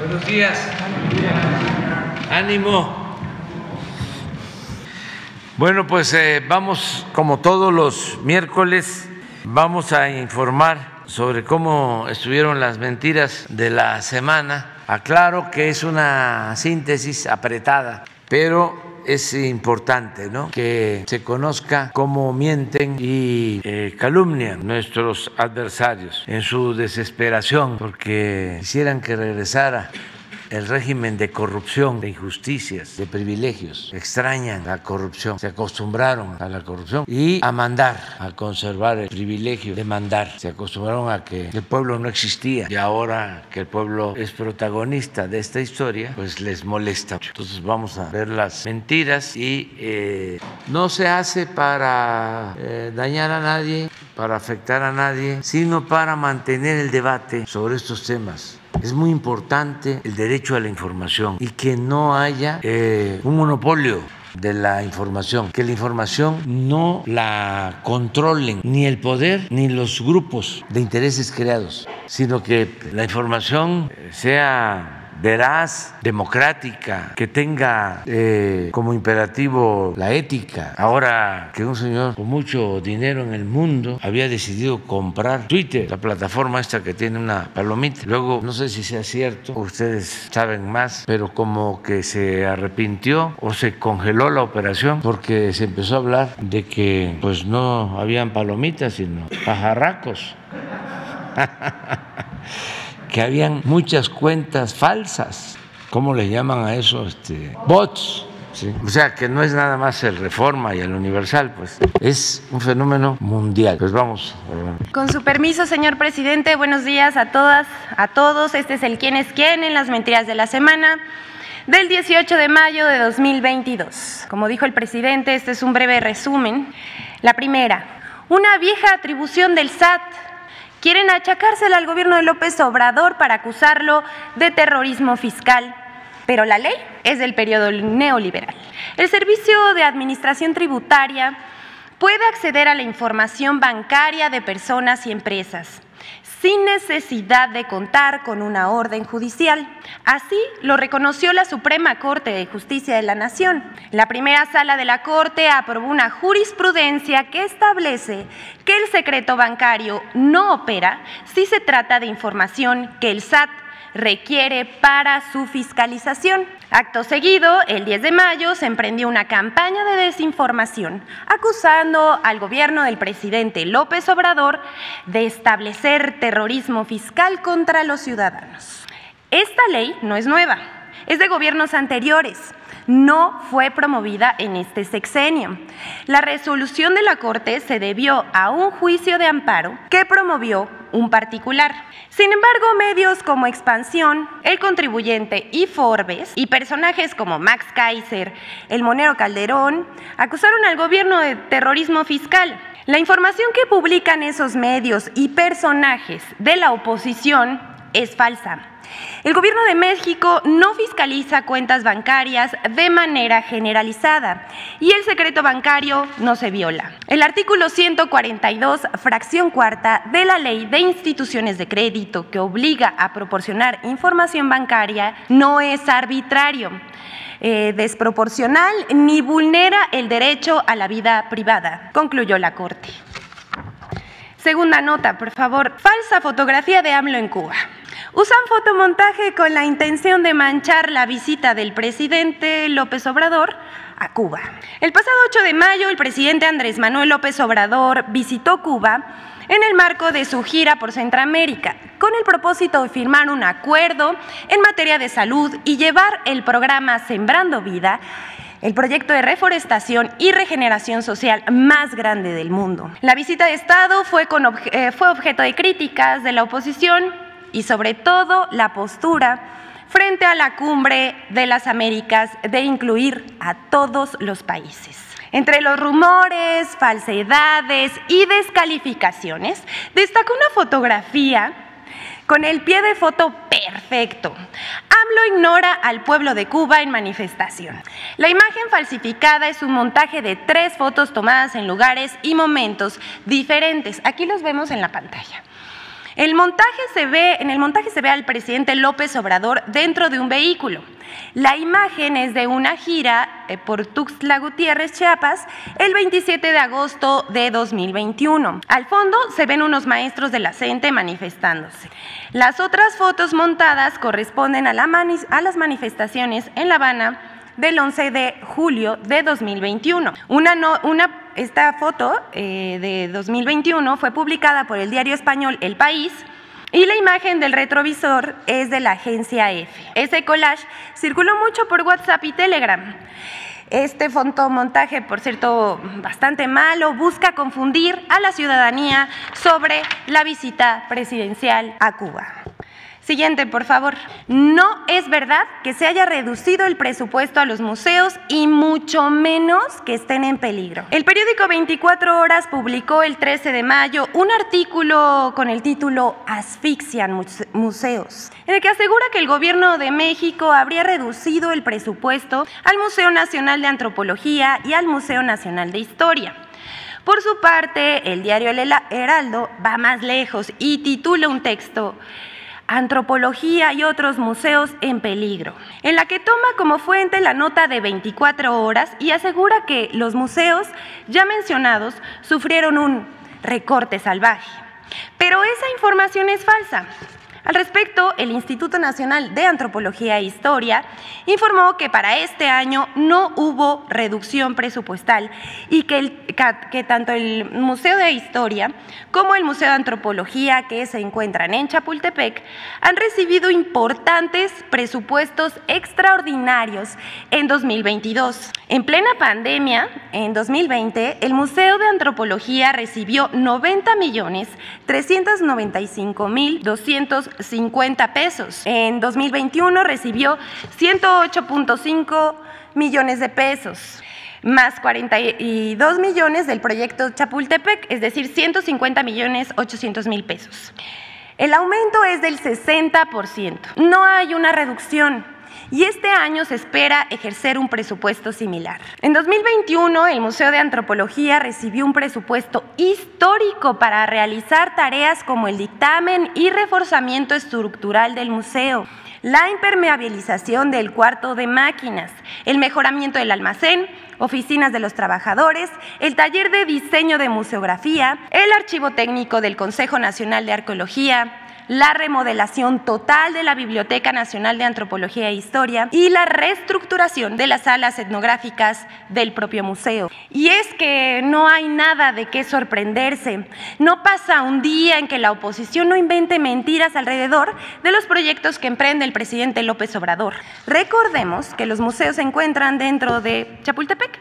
Buenos días. Ánimo. Bueno, pues eh, vamos, como todos los miércoles, vamos a informar sobre cómo estuvieron las mentiras de la semana. Aclaro que es una síntesis apretada, pero es importante ¿no? que se conozca cómo mienten y eh, calumnian nuestros adversarios en su desesperación porque quisieran que regresara el régimen de corrupción, de injusticias, de privilegios. Extrañan la corrupción, se acostumbraron a la corrupción y a mandar, a conservar el privilegio de mandar. Se acostumbraron a que el pueblo no existía y ahora que el pueblo es protagonista de esta historia, pues les molesta. Entonces vamos a ver las mentiras y eh, no se hace para eh, dañar a nadie, para afectar a nadie, sino para mantener el debate sobre estos temas es muy importante el derecho a la información y que no haya eh, un monopolio de la información, que la información no la controlen ni el poder ni los grupos de intereses creados, sino que la información sea veraz, democrática, que tenga eh, como imperativo la ética. Ahora que un señor con mucho dinero en el mundo había decidido comprar Twitter, la plataforma esta que tiene una palomita. Luego, no sé si sea cierto, ustedes saben más, pero como que se arrepintió o se congeló la operación porque se empezó a hablar de que pues no habían palomitas, sino pajarracos. que habían muchas cuentas falsas. ¿Cómo le llaman a eso? Este, bots. O sea, que no es nada más el Reforma y el Universal, pues es un fenómeno mundial. Pues vamos. Con su permiso, señor presidente, buenos días a todas, a todos. Este es el quién es quién en las mentiras de la semana del 18 de mayo de 2022. Como dijo el presidente, este es un breve resumen. La primera, una vieja atribución del SAT quieren achacársela al gobierno de López Obrador para acusarlo de terrorismo fiscal. Pero la ley es del periodo neoliberal. El Servicio de Administración Tributaria puede acceder a la información bancaria de personas y empresas sin necesidad de contar con una orden judicial. Así lo reconoció la Suprema Corte de Justicia de la Nación. La primera sala de la Corte aprobó una jurisprudencia que establece que el secreto bancario no opera si se trata de información que el SAT requiere para su fiscalización. Acto seguido, el 10 de mayo se emprendió una campaña de desinformación acusando al gobierno del presidente López Obrador de establecer terrorismo fiscal contra los ciudadanos. Esta ley no es nueva, es de gobiernos anteriores no fue promovida en este sexenio. La resolución de la Corte se debió a un juicio de amparo que promovió un particular. Sin embargo, medios como Expansión, El Contribuyente y Forbes y personajes como Max Kaiser, El Monero Calderón, acusaron al gobierno de terrorismo fiscal. La información que publican esos medios y personajes de la oposición es falsa. El gobierno de México no fiscaliza cuentas bancarias de manera generalizada y el secreto bancario no se viola. El artículo 142, fracción cuarta de la Ley de Instituciones de Crédito que obliga a proporcionar información bancaria no es arbitrario. Eh, desproporcional ni vulnera el derecho a la vida privada, concluyó la Corte. Segunda nota, por favor. Falsa fotografía de AMLO en Cuba. Usan fotomontaje con la intención de manchar la visita del presidente López Obrador a Cuba. El pasado 8 de mayo, el presidente Andrés Manuel López Obrador visitó Cuba en el marco de su gira por Centroamérica, con el propósito de firmar un acuerdo en materia de salud y llevar el programa Sembrando Vida el proyecto de reforestación y regeneración social más grande del mundo. La visita de Estado fue, eh, fue objeto de críticas de la oposición y sobre todo la postura frente a la cumbre de las Américas de incluir a todos los países. Entre los rumores, falsedades y descalificaciones, destacó una fotografía con el pie de foto perfecto. AMLO ignora al pueblo de Cuba en manifestación. La imagen falsificada es un montaje de tres fotos tomadas en lugares y momentos diferentes. Aquí los vemos en la pantalla. El montaje se ve, en el montaje se ve al presidente López Obrador dentro de un vehículo. La imagen es de una gira eh, por Tuxtla Gutiérrez, Chiapas, el 27 de agosto de 2021. Al fondo se ven unos maestros de la manifestándose. Las otras fotos montadas corresponden a, las manifestaciones en La Habana del 11 de julio de 2021. Una, una esta foto eh, de 2021 fue publicada por el diario español El País y la imagen del retrovisor es de la agencia F. Ese collage circuló mucho por WhatsApp y Telegram. Este fotomontaje, por cierto, bastante malo, busca confundir a la ciudadanía sobre la visita presidencial a Cuba. Siguiente, por favor. No es verdad que se haya reducido el presupuesto a los museos y mucho menos que estén en peligro. El periódico 24 Horas publicó el 13 de mayo un artículo con el título Asfixian museos, en el que asegura que el gobierno de México habría reducido el presupuesto al Museo Nacional de Antropología y al Museo Nacional de Historia. Por su parte, el diario El Heraldo va más lejos y titula un texto Antropología y otros museos en peligro, en la que toma como fuente la nota de 24 horas y asegura que los museos ya mencionados sufrieron un recorte salvaje. Pero esa información es falsa. Al respecto, el Instituto Nacional de Antropología e Historia informó que para este año no hubo reducción presupuestal y que, tanto el Museo de Historia como el Museo de Antropología que se encuentran en Chapultepec han recibido importantes presupuestos extraordinarios en 2022. En plena pandemia, en 2020, el Museo de Antropología recibió 90 millones 395 mil 250 pesos. En 2021 recibió 108.5 millones de pesos más 42 millones del proyecto Chapultepec, es decir, 150 millones 800 mil pesos. El aumento es del 60%. No hay una reducción y este año se espera ejercer un presupuesto similar. En 2021, el Museo de Antropología recibió un presupuesto histórico para realizar tareas como el dictamen y reforzamiento estructural del museo la impermeabilización del cuarto de máquinas, el mejoramiento del almacén, oficinas de los trabajadores, el taller de diseño de museografía, el archivo técnico del Consejo Nacional de Arqueología, la remodelación total de la Biblioteca Nacional de Antropología e Historia y la reestructuración de las salas etnográficas del propio museo. Y es que no hay nada de qué sorprenderse. No pasa un día en que la oposición no invente mentiras alrededor de los proyectos que emprende el presidente López Obrador. Recordemos que los museos se encuentran dentro de Chapultepec.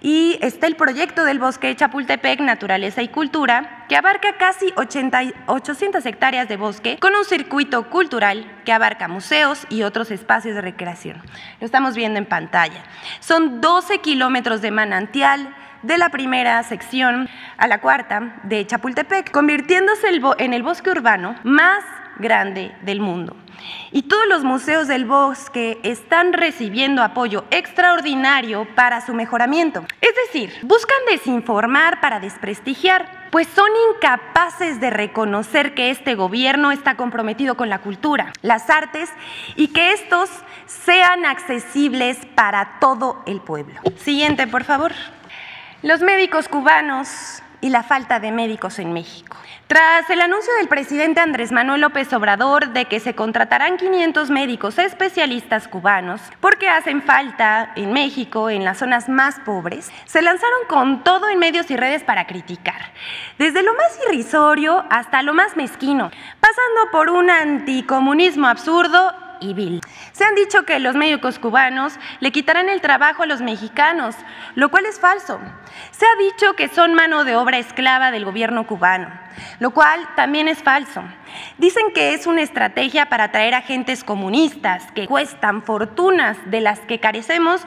Y está el proyecto del bosque de Chapultepec, Naturaleza y Cultura, que abarca casi 800 hectáreas de bosque con un circuito cultural que abarca museos y otros espacios de recreación. Lo estamos viendo en pantalla. Son 12 kilómetros de manantial, de la primera sección a la cuarta de Chapultepec, convirtiéndose en el bosque urbano más grande del mundo. Y todos los museos del bosque están recibiendo apoyo extraordinario para su mejoramiento. Es decir, buscan desinformar para desprestigiar, pues son incapaces de reconocer que este gobierno está comprometido con la cultura, las artes y que estos sean accesibles para todo el pueblo. Siguiente, por favor. Los médicos cubanos y la falta de médicos en México. Tras el anuncio del presidente Andrés Manuel López Obrador de que se contratarán 500 médicos especialistas cubanos porque hacen falta en México, en las zonas más pobres, se lanzaron con todo en medios y redes para criticar, desde lo más irrisorio hasta lo más mezquino, pasando por un anticomunismo absurdo y Se han dicho que los médicos cubanos le quitarán el trabajo a los mexicanos, lo cual es falso. Se ha dicho que son mano de obra esclava del gobierno cubano, lo cual también es falso. Dicen que es una estrategia para atraer agentes comunistas que cuestan fortunas de las que carecemos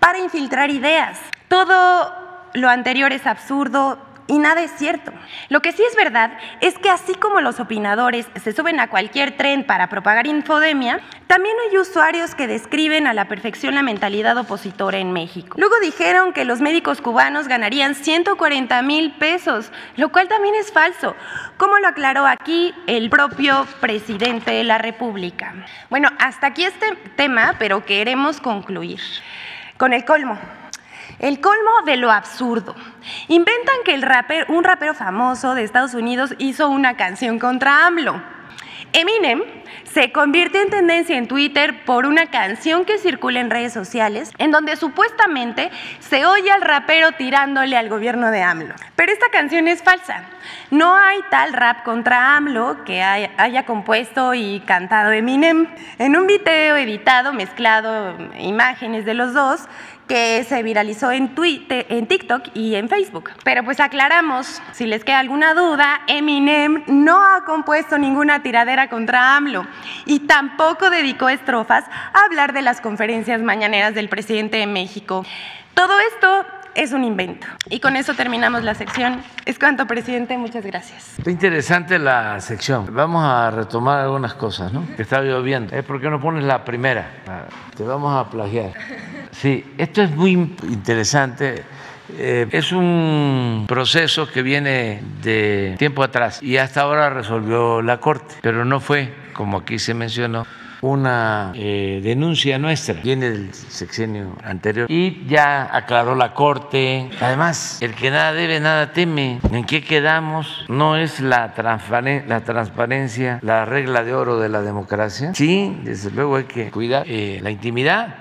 para infiltrar ideas. Todo lo anterior es absurdo Y nada es cierto. Lo que sí es verdad es que así como los opinadores se suben a cualquier tren para propagar infodemia, también hay usuarios que describen a la perfección la mentalidad opositora en México. Luego dijeron que los médicos cubanos ganarían 140 mil pesos, lo cual también es falso, como lo aclaró aquí el propio presidente de la República. Bueno, hasta aquí este tema, pero queremos concluir con el colmo. El colmo de lo absurdo. Inventan que un rapero famoso de Estados Unidos hizo una canción contra AMLO. Eminem se convierte en tendencia en Twitter por una canción que circula en redes sociales en donde supuestamente se oye al rapero tirándole al gobierno de AMLO. Pero esta canción es falsa. No hay tal rap contra AMLO que haya compuesto y cantado Eminem. En un video editado, mezclado imágenes de los dos, que se viralizó en, Twitter, en TikTok y en Facebook. Pero pues aclaramos, si les queda alguna duda, Eminem no ha compuesto ninguna tiradera contra AMLO y tampoco dedicó estrofas a hablar de las conferencias mañaneras del presidente de México. Todo esto es un invento. Y con eso terminamos la sección. Es cuanto, presidente. Muchas gracias. Interesante la sección. Vamos a retomar algunas cosas, ¿no? Que está lloviendo. ¿Eh? ¿Por qué no pones la primera? Ah, te vamos a plagiar. Sí, esto es muy interesante. Eh, es un proceso que viene de tiempo atrás y hasta ahora resolvió la Corte, pero no fue, como aquí se mencionó, una eh, denuncia nuestra, viene del sexenio anterior, y ya aclaró la Corte. Además, el que nada debe, nada teme. ¿En qué quedamos? ¿No es la, la transparencia la regla de oro de la democracia? Sí, desde luego hay que cuidar eh, la intimidad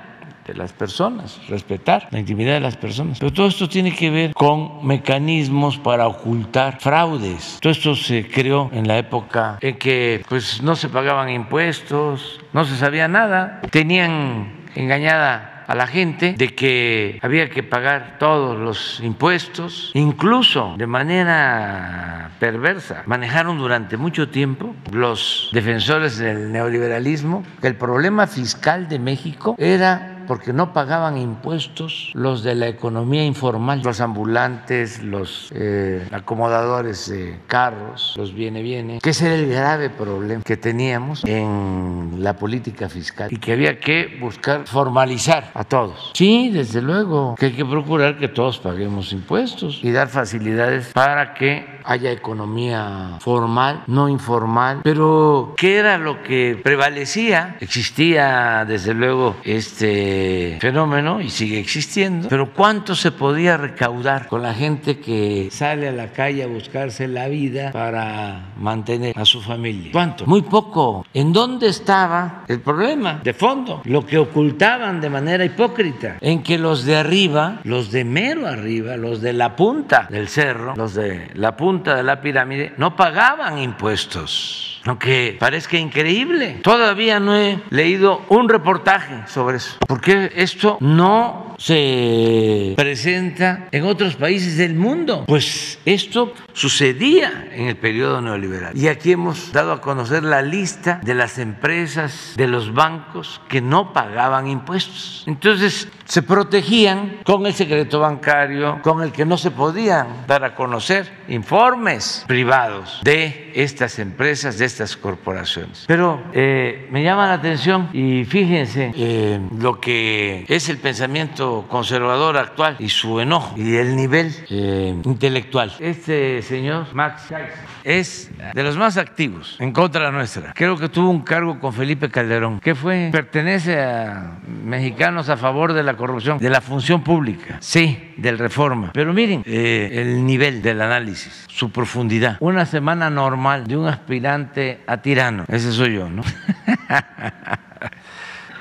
de las personas, respetar la intimidad de las personas. Pero todo esto tiene que ver con mecanismos para ocultar fraudes. Todo esto se creó en la época en que pues no se pagaban impuestos, no se sabía nada, tenían engañada a la gente de que había que pagar todos los impuestos, incluso de manera perversa. Manejaron durante mucho tiempo los defensores del neoliberalismo que el problema fiscal de México era porque no pagaban impuestos los de la economía informal, los ambulantes, los eh, acomodadores de carros, los viene viene, que ese era el grave problema que teníamos en la política fiscal y que había que buscar formalizar a todos. Sí, desde luego, que hay que procurar que todos paguemos impuestos y dar facilidades para que haya economía formal, no informal, pero ¿qué era lo que prevalecía? Existía desde luego este fenómeno y sigue existiendo, pero ¿cuánto se podía recaudar con la gente que sale a la calle a buscarse la vida para mantener a su familia? ¿Cuánto? Muy poco. ¿En dónde estaba el problema de fondo? Lo que ocultaban de manera hipócrita, en que los de arriba, los de mero arriba, los de la punta del cerro, los de la punta de la pirámide no pagaban impuestos. Aunque parezca increíble, todavía no he leído un reportaje sobre eso, porque esto no se presenta en otros países del mundo. Pues esto sucedía en el periodo neoliberal. Y aquí hemos dado a conocer la lista de las empresas, de los bancos que no pagaban impuestos. Entonces se protegían con el secreto bancario, con el que no se podían dar a conocer informes privados de estas empresas, de estas corporaciones. Pero eh, me llama la atención y fíjense eh, lo que es el pensamiento conservador actual y su enojo y el nivel eh, intelectual. Este señor, Max es de los más activos en contra nuestra. Creo que tuvo un cargo con Felipe Calderón, que fue, pertenece a mexicanos a favor de la corrupción, de la función pública, sí, del reforma. Pero miren el nivel del análisis, su profundidad. Una semana normal de un aspirante a tirano. Ese soy yo, ¿no?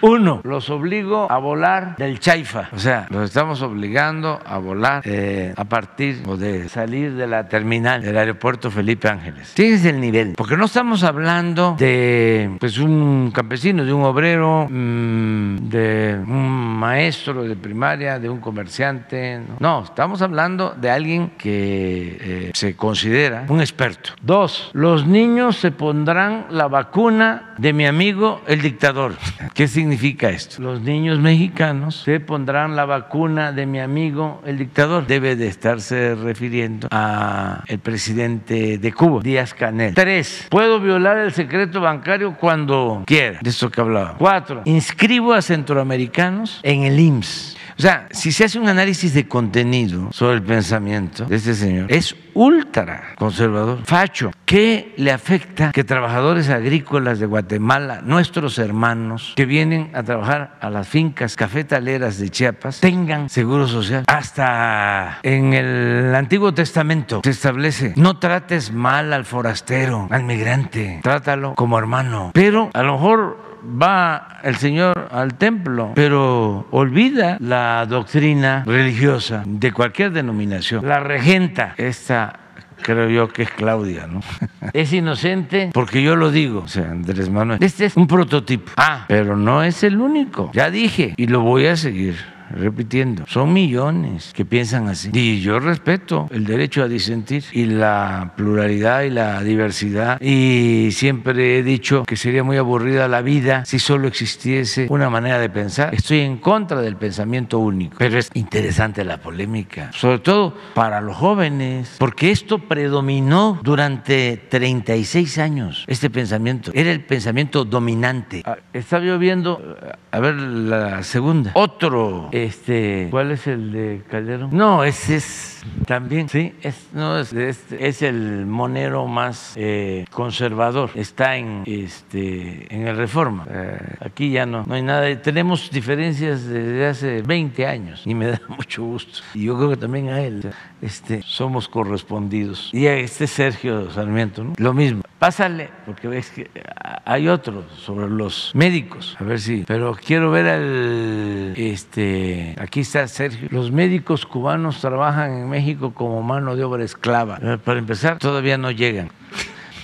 Uno, los obligo a volar del Chaifa. O sea, los estamos obligando a volar eh, a partir o de salir de la terminal del aeropuerto Felipe Ángeles. Fíjense el nivel, porque no estamos hablando de pues, un campesino, de un obrero, mm, de un maestro de primaria, de un comerciante. No, estamos hablando de alguien que eh, se considera un experto. Dos, los niños se pondrán la vacuna de mi amigo el dictador. ¿Qué significa? Significa esto? Los niños mexicanos se pondrán la vacuna de mi amigo el dictador. Debe de estarse refiriendo a el presidente de Cuba, Díaz Canel. Tres, puedo violar el secreto bancario cuando quiera, de esto que hablaba. Cuatro, inscribo a centroamericanos en el IMSS. O sea, si se hace un análisis de contenido sobre el pensamiento de este señor, es ultra conservador, facho. ¿Qué le afecta que trabajadores agrícolas de Guatemala, nuestros hermanos que vienen a trabajar a las fincas cafetaleras de Chiapas, tengan seguro social? Hasta en el Antiguo Testamento se establece, no trates mal al forastero, al migrante, trátalo como hermano. Pero a lo mejor va el Señor al templo, pero olvida la doctrina religiosa de cualquier denominación. La regenta esta creo yo que es Claudia, ¿no? Es inocente porque yo lo digo, o sea, Andrés Manuel. Este es un prototipo. Ah, pero no es el único. Ya dije y lo voy a seguir repitiendo, son millones que piensan así. Y yo respeto el derecho a disentir y la pluralidad y la diversidad. Y siempre he dicho que sería muy aburrida la vida si solo existiese una manera de pensar. Estoy en contra del pensamiento único, pero es interesante la polémica, sobre todo para los jóvenes, porque esto predominó durante 36 años, este pensamiento. Era el pensamiento dominante. Ah, está lloviendo, a ver la segunda. Otro este, ¿Cuál es el de Calderón? No, ese es también, sí, es, no, es, es, el monero más eh, conservador. Está en, este, en el Reforma. Eh, aquí ya no, no hay nada. Tenemos diferencias desde hace 20 años y me da mucho gusto. Y yo creo que también a él este, somos correspondidos. Y a este Sergio Sarmiento, ¿no? lo mismo. Pásale, porque ves que hay otro sobre los médicos. A ver si. Pero quiero ver al. Este, aquí está Sergio. Los médicos cubanos trabajan en México como mano de obra esclava. Para empezar, todavía no llegan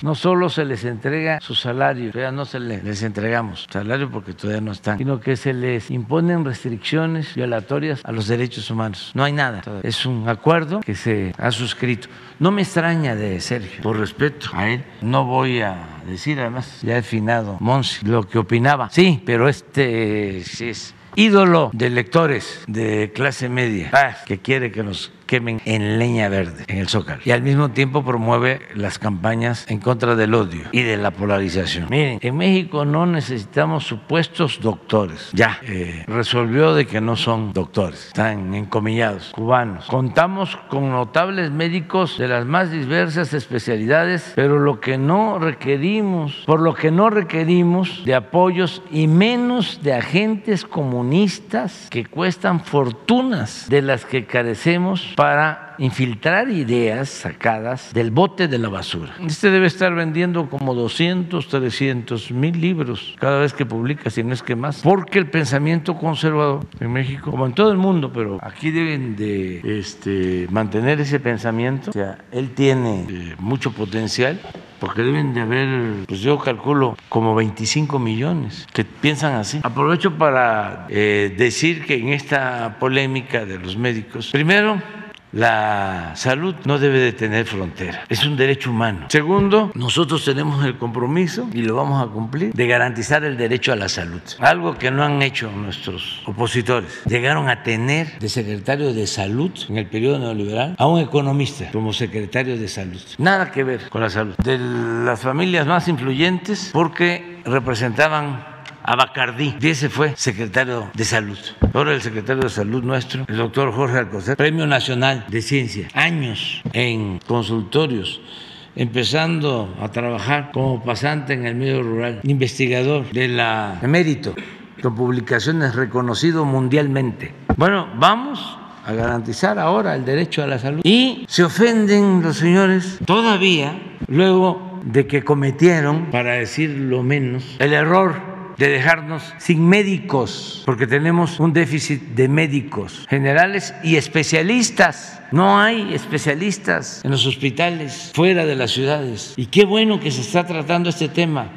no solo se les entrega su salario, ya no se les, entregamos salario porque todavía no están, sino que se les imponen restricciones violatorias a los derechos humanos. No hay nada. Es un acuerdo que se ha suscrito. No me extraña de Sergio, por respeto a él, no voy a decir, además ya he finado Monsi, lo que opinaba. Sí, pero este sí es ídolo de lectores de clase media, que quiere que nos quemen en leña verde en el Zócalo. Y al mismo tiempo promueve las campañas en contra del odio y de la polarización. Miren, en México no necesitamos supuestos doctores. Ya, eh, resolvió de que no son doctores, están encomillados, cubanos. Contamos con notables médicos de las más diversas especialidades, pero lo que no requerimos, por lo que no requerimos de apoyos y menos de agentes comunistas que cuestan fortunas de las que carecemos para infiltrar ideas sacadas del bote de la basura. Este debe estar vendiendo como 200, 300 mil libros cada vez que publica, si no es que más, porque el pensamiento conservador en México, como en todo el mundo, pero aquí deben de este, mantener ese pensamiento. O sea, él tiene eh, mucho potencial porque deben de haber, pues yo calculo, como 25 millones que piensan así. Aprovecho para eh, decir que en esta polémica de los médicos, primero, la salud no debe de tener frontera, es un derecho humano. Segundo, nosotros tenemos el compromiso, y lo vamos a cumplir, de garantizar el derecho a la salud. Algo que no han hecho nuestros opositores. Llegaron a tener de secretario de salud en el periodo neoliberal a un economista como secretario de salud. Nada que ver con la salud. De las familias más influyentes porque representaban a Bacardí. Y ese fue secretario de salud. Ahora el secretario de salud nuestro, el doctor Jorge Alcocer, Premio Nacional de Ciencia. Años en consultorios empezando a trabajar como pasante en el medio rural, investigador de la emérito, con publicaciones reconocido mundialmente. Bueno, vamos a garantizar ahora el derecho a la salud. Y se ofenden los señores todavía luego de que cometieron, para decir lo menos, el error de dejarnos sin médicos, porque tenemos un déficit de médicos generales y especialistas. No hay especialistas en los hospitales fuera de las ciudades. Y qué bueno que se está tratando este tema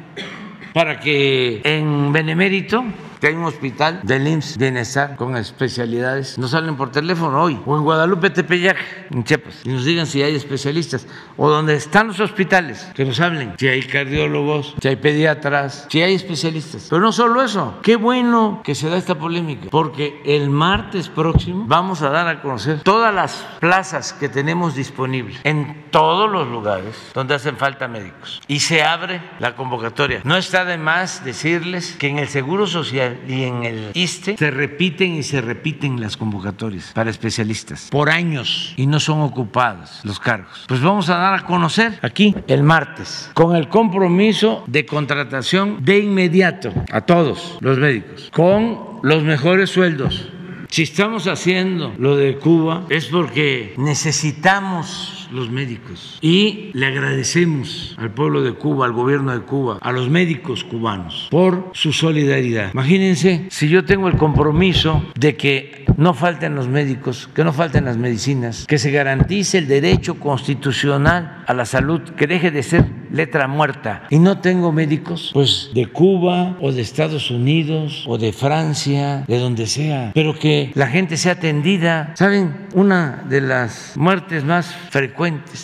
para que en Benemérito que hay un hospital del IMSS Bienestar con especialidades. Nos salen por teléfono hoy, o en Guadalupe Tepeyac, en Chiapas, y nos digan si hay especialistas, o donde están los hospitales, que nos hablen, si hay cardiólogos, si hay pediatras, si hay especialistas. Pero no solo eso, qué bueno que se da esta polémica, porque el martes próximo vamos a dar a conocer todas las plazas que tenemos disponibles en todos los lugares donde hacen falta médicos. Y se abre la convocatoria. No está de más decirles que en el Seguro Social y en el ISTE se repiten y se repiten las convocatorias para especialistas por años y no son ocupados los cargos. Pues vamos a dar a conocer aquí el martes con el compromiso de contratación de inmediato a todos los médicos con los mejores sueldos. Si estamos haciendo lo de Cuba es porque necesitamos los médicos. Y le agradecemos al pueblo de Cuba, al gobierno de Cuba, a los médicos cubanos por su solidaridad. Imagínense si yo tengo el compromiso de que no falten los médicos, que no falten las medicinas, que se garantice el derecho constitucional a la salud, que deje de ser letra muerta. Y no tengo médicos, pues de Cuba o de Estados Unidos o de Francia, de donde sea, pero que la gente sea atendida. ¿Saben? Una de las muertes más frecuentes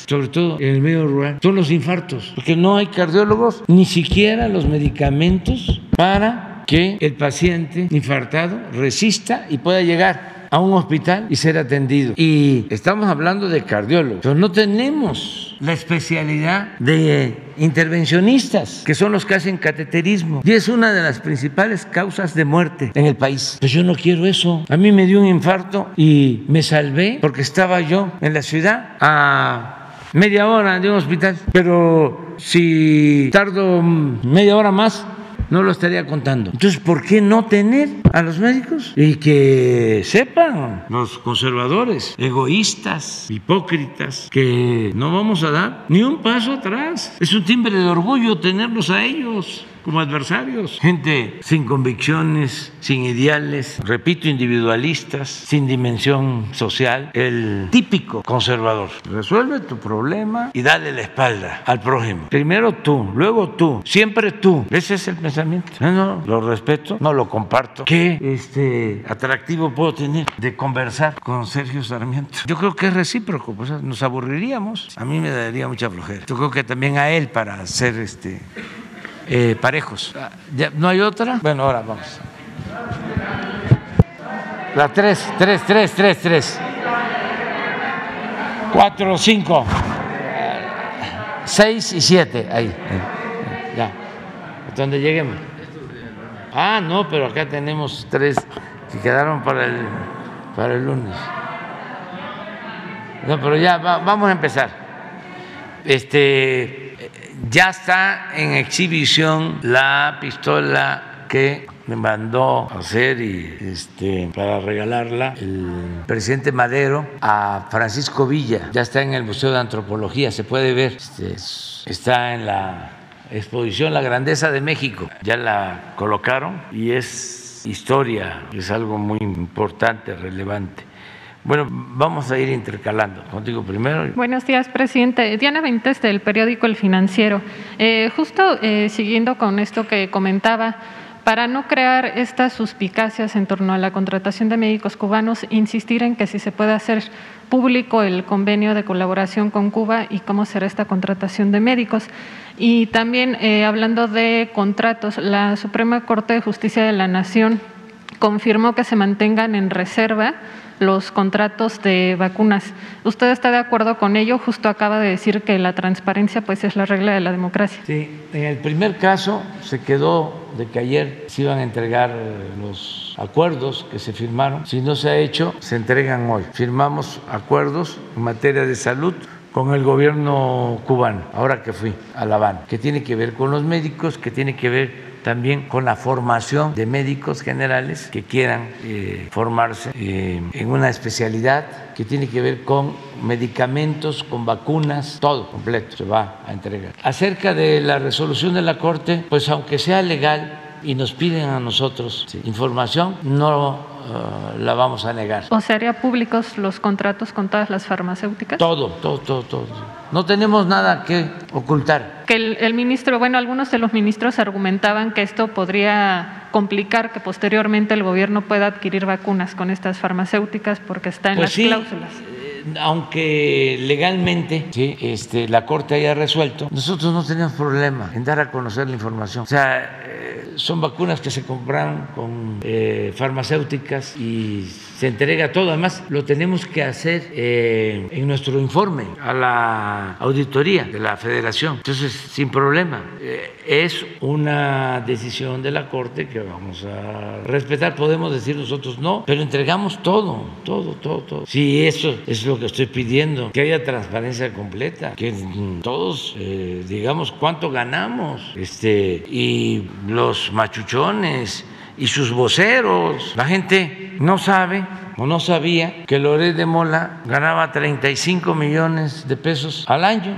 sobre todo en el medio rural, son los infartos, porque no hay cardiólogos, ni siquiera los medicamentos para que el paciente infartado resista y pueda llegar a un hospital y ser atendido. Y estamos hablando de cardiólogos, pero no tenemos la especialidad de intervencionistas, que son los que hacen cateterismo. Y es una de las principales causas de muerte en el país. Pues yo no quiero eso. A mí me dio un infarto y me salvé porque estaba yo en la ciudad a media hora de un hospital. Pero si tardo media hora más, no lo estaría contando. Entonces, ¿por qué no tener a los médicos? Y que sepan los conservadores, egoístas, hipócritas, que no vamos a dar ni un paso atrás. Es un timbre de orgullo tenerlos a ellos como adversarios. Gente sin convicciones, sin ideales, repito, individualistas, sin dimensión social. El típico conservador. Resuelve tu problema y dale la espalda al prójimo. Primero tú, luego tú, siempre tú. Ese es el pensamiento. No, no, lo respeto, no lo comparto. ¿Qué este, atractivo puedo tener de conversar con Sergio Sarmiento? Yo creo que es recíproco, pues nos aburriríamos. A mí me daría mucha flojera. Yo creo que también a él para hacer este eh, parejos. ¿No hay otra? Bueno, ahora vamos. La tres, tres, tres, tres, tres. Cuatro, cinco. Seis y siete. Ahí. Ya. Donde lleguemos. Ah, no, pero acá tenemos tres que quedaron para el, para el lunes. No, pero ya vamos a empezar. Este ya está en exhibición la pistola que me mandó hacer y este, para regalarla el presidente Madero a Francisco Villa. Ya está en el Museo de Antropología, se puede ver. Este, está en la exposición La Grandeza de México. Ya la colocaron y es historia, es algo muy importante, relevante. Bueno, vamos a ir intercalando. Contigo primero. Buenos días, presidente. Diana Ventes del periódico El Financiero. Eh, justo eh, siguiendo con esto que comentaba, para no crear estas suspicacias en torno a la contratación de médicos cubanos, insistir en que si se puede hacer público el convenio de colaboración con Cuba y cómo será esta contratación de médicos. Y también eh, hablando de contratos, la Suprema Corte de Justicia de la Nación confirmó que se mantengan en reserva los contratos de vacunas. ¿Usted está de acuerdo con ello? Justo acaba de decir que la transparencia pues es la regla de la democracia. Sí, en el primer caso se quedó de que ayer se iban a entregar los acuerdos que se firmaron. Si no se ha hecho, se entregan hoy. Firmamos acuerdos en materia de salud con el gobierno cubano, ahora que fui a La Habana, que tiene que ver con los médicos, que tiene que ver también con la formación de médicos generales que quieran eh, formarse eh, en una especialidad que tiene que ver con medicamentos, con vacunas, todo completo se va a entregar. Acerca de la resolución de la Corte, pues aunque sea legal y nos piden a nosotros información, no uh, la vamos a negar. ¿O se haría públicos los contratos con todas las farmacéuticas? Todo, todo, todo, todo. No tenemos nada que ocultar. Que el, el, ministro, bueno, algunos de los ministros argumentaban que esto podría complicar que posteriormente el gobierno pueda adquirir vacunas con estas farmacéuticas porque está en pues las sí, cláusulas. Aunque legalmente ¿sí? este, la Corte haya resuelto, nosotros no tenemos problema en dar a conocer la información. O sea, eh, son vacunas que se compran con eh, farmacéuticas y se entrega todo. Además, lo tenemos que hacer eh, en nuestro informe a la auditoría de la Federación. Entonces, sin problema. Eh, es una decisión de la Corte que vamos a respetar. Podemos decir nosotros no, pero entregamos todo, todo, todo, todo. Si eso es lo que estoy pidiendo, que haya transparencia completa, que todos eh, digamos cuánto ganamos, este, y los machuchones y sus voceros. La gente no sabe o no sabía que Loret de Mola ganaba 35 millones de pesos al año.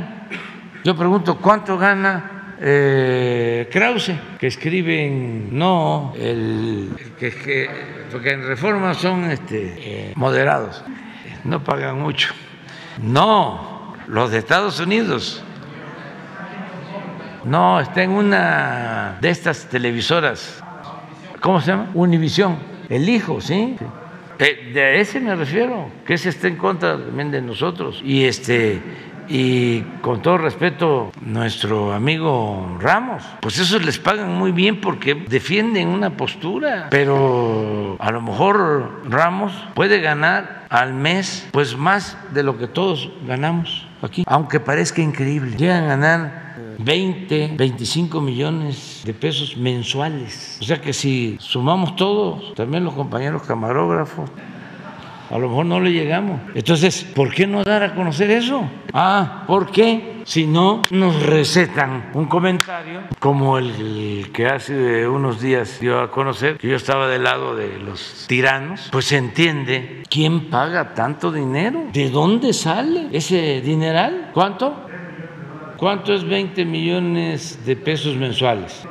Yo pregunto, ¿cuánto gana eh, Krause? Que escriben, no, el, que, que, porque en reforma son este, eh, moderados, no pagan mucho. No, los de Estados Unidos. No, está en una de estas televisoras ¿cómo se llama? Univisión, el hijo, ¿sí? Eh, de ese me refiero, que ese está en contra también de nosotros. Y este y con todo respeto, nuestro amigo Ramos, pues esos les pagan muy bien porque defienden una postura, pero a lo mejor Ramos puede ganar al mes pues más de lo que todos ganamos aquí, aunque parezca increíble. Llegan a ganar 20, 25 millones de pesos mensuales. O sea que si sumamos todos, también los compañeros camarógrafos, a lo mejor no le llegamos. Entonces, ¿por qué no dar a conocer eso? Ah, ¿por qué? Si no nos recetan un comentario como el que hace unos días dio a conocer, que yo estaba del lado de los tiranos, pues se entiende quién paga tanto dinero, de dónde sale ese dineral, ¿cuánto? ¿Cuánto es 20 millones de pesos mensuales?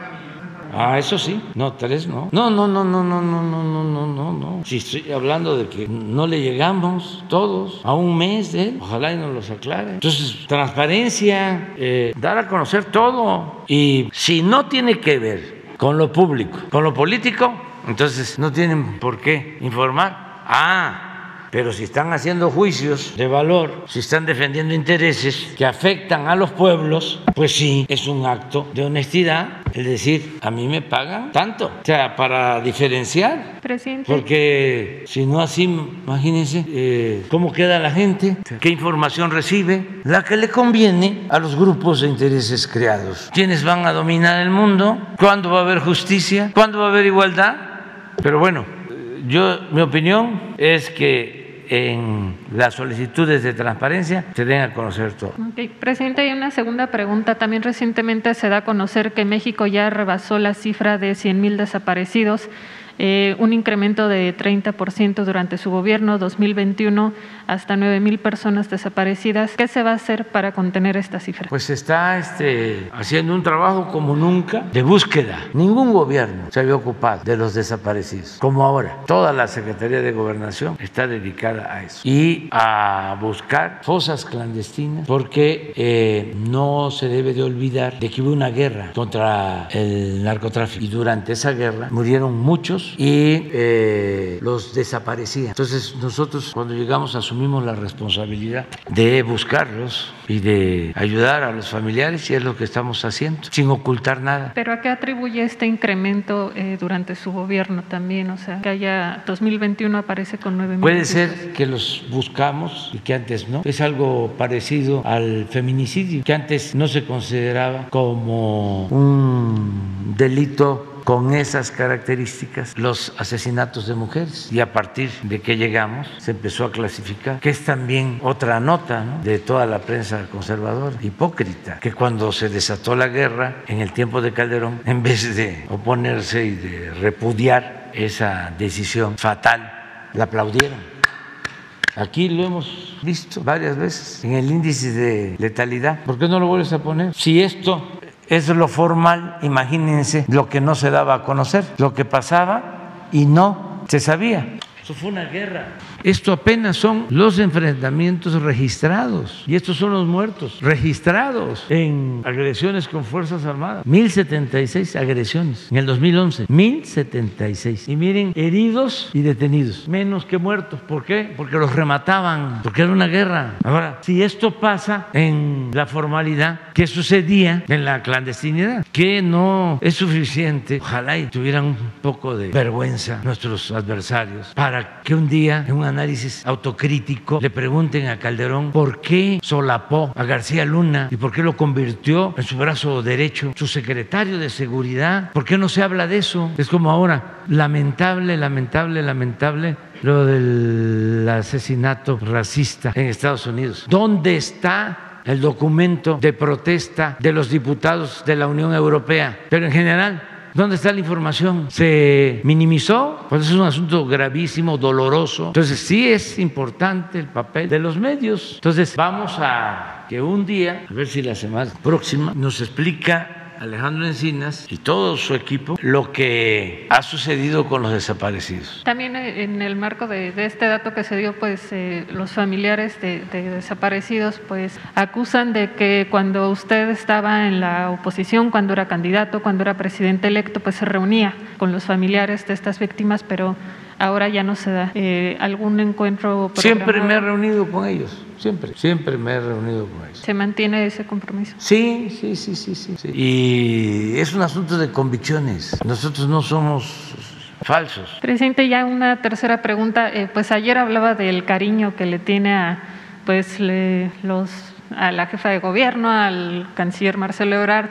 Ah, eso sí. No, tres no. No, no, no, no, no, no, no, no, no, no, no. Si estoy hablando de que no le llegamos todos a un mes de él, ojalá y nos los aclare. Entonces, transparencia, eh, dar a conocer todo. Y si no tiene que ver con lo público, con lo político, entonces no tienen por qué informar. Ah, pero si están haciendo juicios de valor, si están defendiendo intereses que afectan a los pueblos, pues sí, es un acto de honestidad el decir, a mí me pagan tanto. O sea, para diferenciar. Presidente. Porque si no así, imagínense eh, cómo queda la gente, qué información recibe, la que le conviene a los grupos de intereses creados. ¿Quiénes van a dominar el mundo? ¿Cuándo va a haber justicia? ¿Cuándo va a haber igualdad? Pero bueno, yo mi opinión es que en las solicitudes de transparencia se den a conocer todo. Presidente, hay una segunda pregunta. También recientemente se da a conocer que México ya rebasó la cifra de 100 mil desaparecidos. Eh, un incremento de 30% durante su gobierno 2021 hasta 9 mil personas desaparecidas. ¿Qué se va a hacer para contener esta cifra? Pues está este, haciendo un trabajo como nunca de búsqueda. Ningún gobierno se había ocupado de los desaparecidos como ahora. Toda la Secretaría de Gobernación está dedicada a eso y a buscar fosas clandestinas porque eh, no se debe de olvidar de que hubo una guerra contra el narcotráfico y durante esa guerra murieron muchos y eh, los desaparecían. Entonces nosotros cuando llegamos asumimos la responsabilidad de buscarlos y de ayudar a los familiares y es lo que estamos haciendo, sin ocultar nada. ¿Pero a qué atribuye este incremento eh, durante su gobierno también? O sea, que haya 2021 aparece con 9 mil. Puede ser que los buscamos y que antes no. Es algo parecido al feminicidio, que antes no se consideraba como un delito con esas características los asesinatos de mujeres y a partir de que llegamos se empezó a clasificar, que es también otra nota ¿no? de toda la prensa conservadora, hipócrita, que cuando se desató la guerra en el tiempo de Calderón, en vez de oponerse y de repudiar esa decisión fatal, la aplaudieron. Aquí lo hemos visto varias veces en el índice de letalidad. ¿Por qué no lo vuelves a poner? Si esto es lo formal, imagínense lo que no se daba a conocer, lo que pasaba y no se sabía. Esto fue una guerra. Esto apenas son los enfrentamientos registrados. Y estos son los muertos registrados en agresiones con Fuerzas Armadas. 1076 agresiones en el 2011. 1076. Y miren, heridos y detenidos. Menos que muertos. ¿Por qué? Porque los remataban. Porque era una guerra. Ahora, si esto pasa en la formalidad, ¿qué sucedía en la clandestinidad? Que no es suficiente. Ojalá y tuvieran un poco de vergüenza nuestros adversarios para que un día en un análisis autocrítico le pregunten a Calderón por qué solapó a García Luna y por qué lo convirtió en su brazo derecho, su secretario de seguridad. ¿Por qué no se habla de eso? Es como ahora, lamentable, lamentable, lamentable lo del asesinato racista en Estados Unidos. ¿Dónde está el documento de protesta de los diputados de la Unión Europea? Pero en general, ¿Dónde está la información? ¿Se minimizó? Pues es un asunto gravísimo, doloroso. Entonces sí es importante el papel de los medios. Entonces vamos a que un día, a ver si la semana próxima, nos explica Alejandro Encinas y todo su equipo lo que ha sucedido con los desaparecidos. También eh, en el marco de, este dato que se dio, pues eh, los familiares de, desaparecidos pues acusan de que cuando usted estaba en la oposición, cuando era candidato, cuando era presidente electo, pues se reunía con los familiares de estas víctimas, pero ahora ya no se da eh, algún encuentro. Siempre me he reunido con ellos, siempre, siempre me he reunido con ellos. ¿Se mantiene ese compromiso? Sí, sí, sí, sí, sí. Y es un asunto de convicciones. Nosotros no somos falsos. Presidente, ya una tercera pregunta. Eh, pues ayer hablaba del cariño que le tiene a, pues, los, a la jefa de gobierno, al canciller Marcelo Ebrard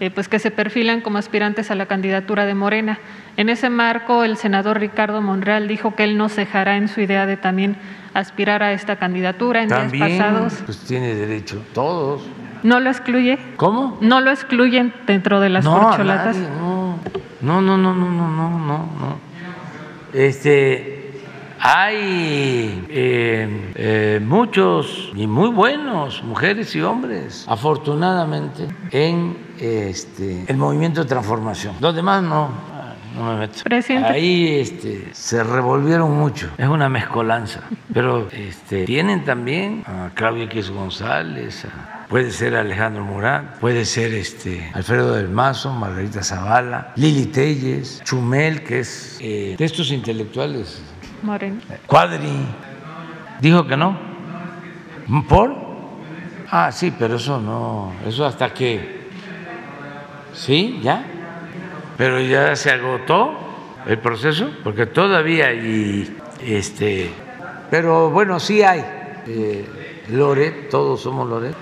eh, pues que se perfilan como aspirantes a la candidatura de Morena. En ese marco, el senador Ricardo Monreal dijo que él no cejará en su idea de también aspirar a esta candidatura en días pasados. Pues tiene derecho, todos. ¿No lo excluye? ¿Cómo? ¿No lo excluyen dentro de las no, corcholatas? no, no, no, no, no, no, no, no. Este, hay eh, eh, muchos y muy buenos, mujeres y hombres, afortunadamente, en este, el movimiento de transformación. Los demás no, no me meto. Ahí este, se revolvieron mucho. Es una mezcolanza. Pero este, tienen también a Claudia X González, puede ser Alejandro Murat, puede ser este, Alfredo del Mazo, Margarita Zavala, Lili Telles, Chumel, que es eh, de estos intelectuales Moreno. Cuadri. ¿Dijo que no? ¿Por? Ah, sí, pero eso no. Eso hasta que. ¿Sí? ¿Ya? Pero ya se agotó el proceso, porque todavía hay. Este, pero bueno, sí hay. Eh, Loret, todos somos Loret.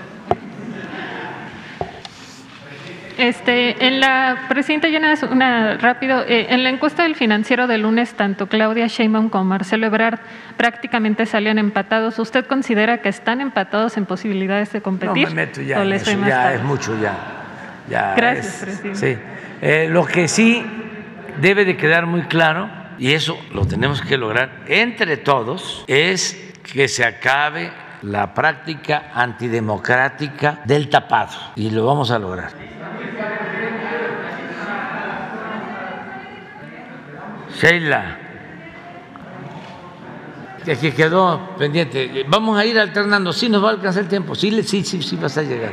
Este, en la presidenta llena una rápido, eh, en la encuesta del financiero del lunes tanto Claudia Sheinbaum como Marcelo Ebrard prácticamente salían empatados. ¿Usted considera que están empatados en posibilidades de competir? No me meto ya, ya es mucho ya. Gracias, presidente. Sí. Eh, lo que sí debe de quedar muy claro y eso lo tenemos que lograr entre todos es que se acabe la práctica antidemocrática del tapado y lo vamos a lograr. Sheila, que quedó pendiente. Vamos a ir alternando. Sí, nos va a alcanzar el tiempo. Sí, sí, sí, sí vas a llegar.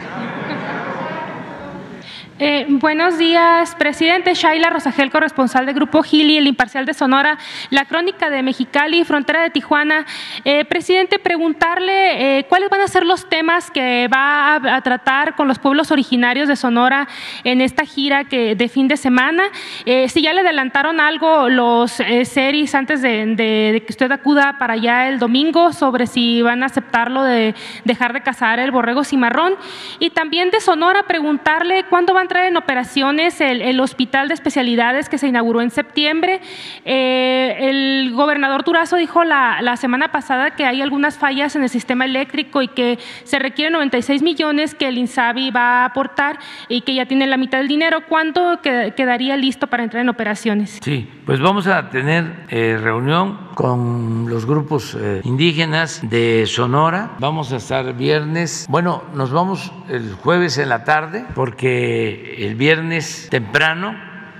Eh, buenos días, presidente Shaila Rosagel, corresponsal del Grupo Gili, el Imparcial de Sonora, la Crónica de Mexicali, Frontera de Tijuana. Eh, presidente, preguntarle eh, cuáles van a ser los temas que va a, tratar con los pueblos originarios de Sonora en esta gira que, de fin de semana. si ya le adelantaron algo los series antes de, de, que usted acuda para allá el domingo sobre si van a aceptarlo de dejar de cazar el borrego cimarrón. Y también de Sonora, preguntarle cuándo van entrar en operaciones el, hospital de especialidades que se inauguró en septiembre. Eh, el gobernador Turazo dijo la, la, semana pasada que hay algunas fallas en el sistema eléctrico y que se requieren 96 millones que el INSABI va a aportar y que ya tiene la mitad del dinero. ¿Cuánto quedaría listo para entrar en operaciones? Sí, pues vamos a tener eh, reunión con los grupos eh, indígenas de Sonora. Vamos a estar viernes. Bueno, nos vamos el jueves en la tarde porque el viernes temprano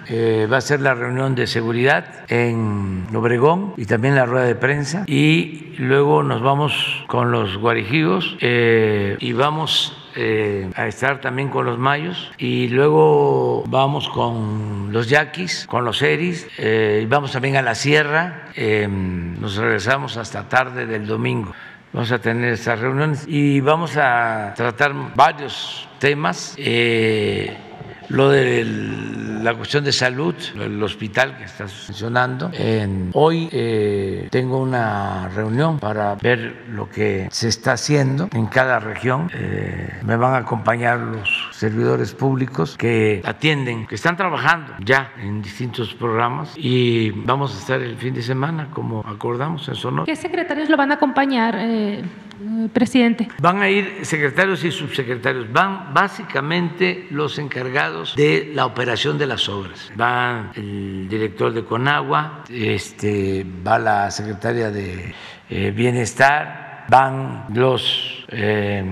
eh, va a ser la reunión de seguridad en Obregón y también la rueda de prensa. Y luego nos vamos con los guarijíos eh, y vamos eh, a estar también con los mayos y luego vamos con los yaquis, con los eris y vamos también a la sierra. nos regresamos hasta tarde del domingo. Vamos a tener estas reuniones y vamos a tratar varios temas. Eh, lo de la cuestión de salud, el hospital que estás mencionando. hoy eh, tengo una reunión para ver lo que se está haciendo en cada región. Eh, me van a acompañar los servidores públicos que atienden, que están trabajando ya en distintos programas y vamos a estar el fin de semana, como acordamos en Sonora. ¿Qué secretarios lo van a acompañar? Eh, presidente. Van a ir secretarios y subsecretarios, van básicamente los encargados de la operación de las obras. Va el director de Conagua, este, va la secretaria de eh, Bienestar, van los... Eh,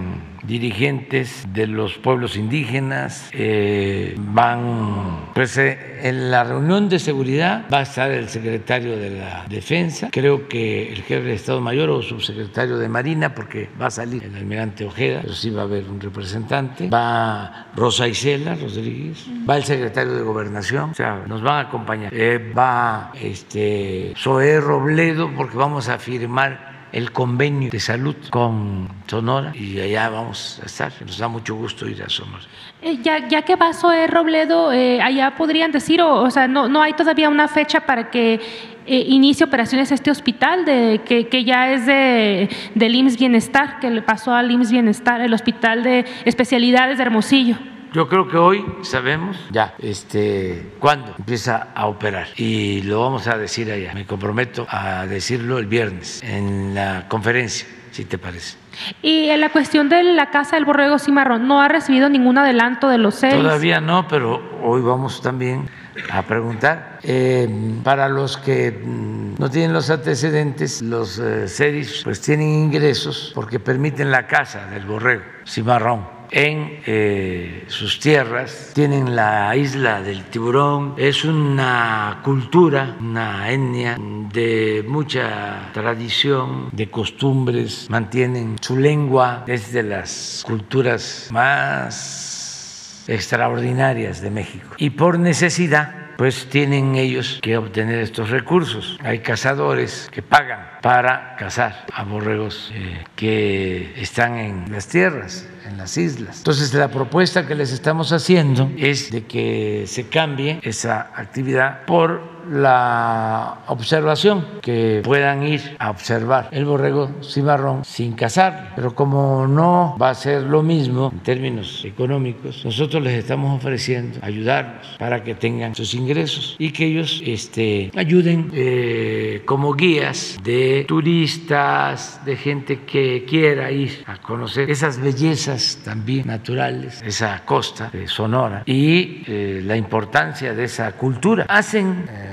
dirigentes de los pueblos indígenas eh, van, pues eh, en la reunión de seguridad va a estar el secretario de la defensa, creo que el jefe de Estado Mayor o subsecretario de Marina, porque va a salir el almirante Ojeda, pero sí va a haber un representante, va Rosa Isela Rodríguez, va el secretario de Gobernación, o sea, nos van a acompañar, va este Zoé Robledo, porque vamos a firmar el convenio de salud con Sonora y allá vamos a estar. Nos da mucho gusto ir a Sonora. Eh, ya, ya, que pasó el Robledo, eh, allá podrían decir, o, o, sea, no, no hay todavía una fecha para que eh, inicie operaciones este hospital, de, que, que ya es de, del IMSS Bienestar, que le pasó al IMSS Bienestar, el Hospital de Especialidades de Hermosillo. Yo creo que hoy sabemos ya este, cuándo empieza a operar y lo vamos a decir allá. Me comprometo a decirlo el viernes en la conferencia, si te parece. Y en la cuestión de la Casa del Borrego Cimarrón, ¿no ha recibido ningún adelanto de los seis? Todavía no, pero hoy vamos también a preguntar. Eh, para los que mm, no tienen los antecedentes, los eh, pues tienen ingresos porque permiten la Casa del Borrego Cimarrón en eh, sus tierras, tienen la isla del tiburón, es una cultura, una etnia de mucha tradición, de costumbres, mantienen su lengua, es de las culturas más extraordinarias de México. Y por necesidad, pues tienen ellos que obtener estos recursos. Hay cazadores que pagan para cazar a borregos eh, que están en las tierras en las islas. Entonces la propuesta que les estamos haciendo es de que se cambie esa actividad por la observación, que puedan ir a observar el borrego cimarrón sin cazar. Pero como no va a ser lo mismo en términos económicos, nosotros les estamos ofreciendo ayudarlos para que tengan sus ingresos y que ellos este, ayuden eh, como guías de turistas, de gente que quiera ir a conocer esas bellezas también naturales, esa costa de Sonora y eh, la importancia de esa cultura. Hacen eh,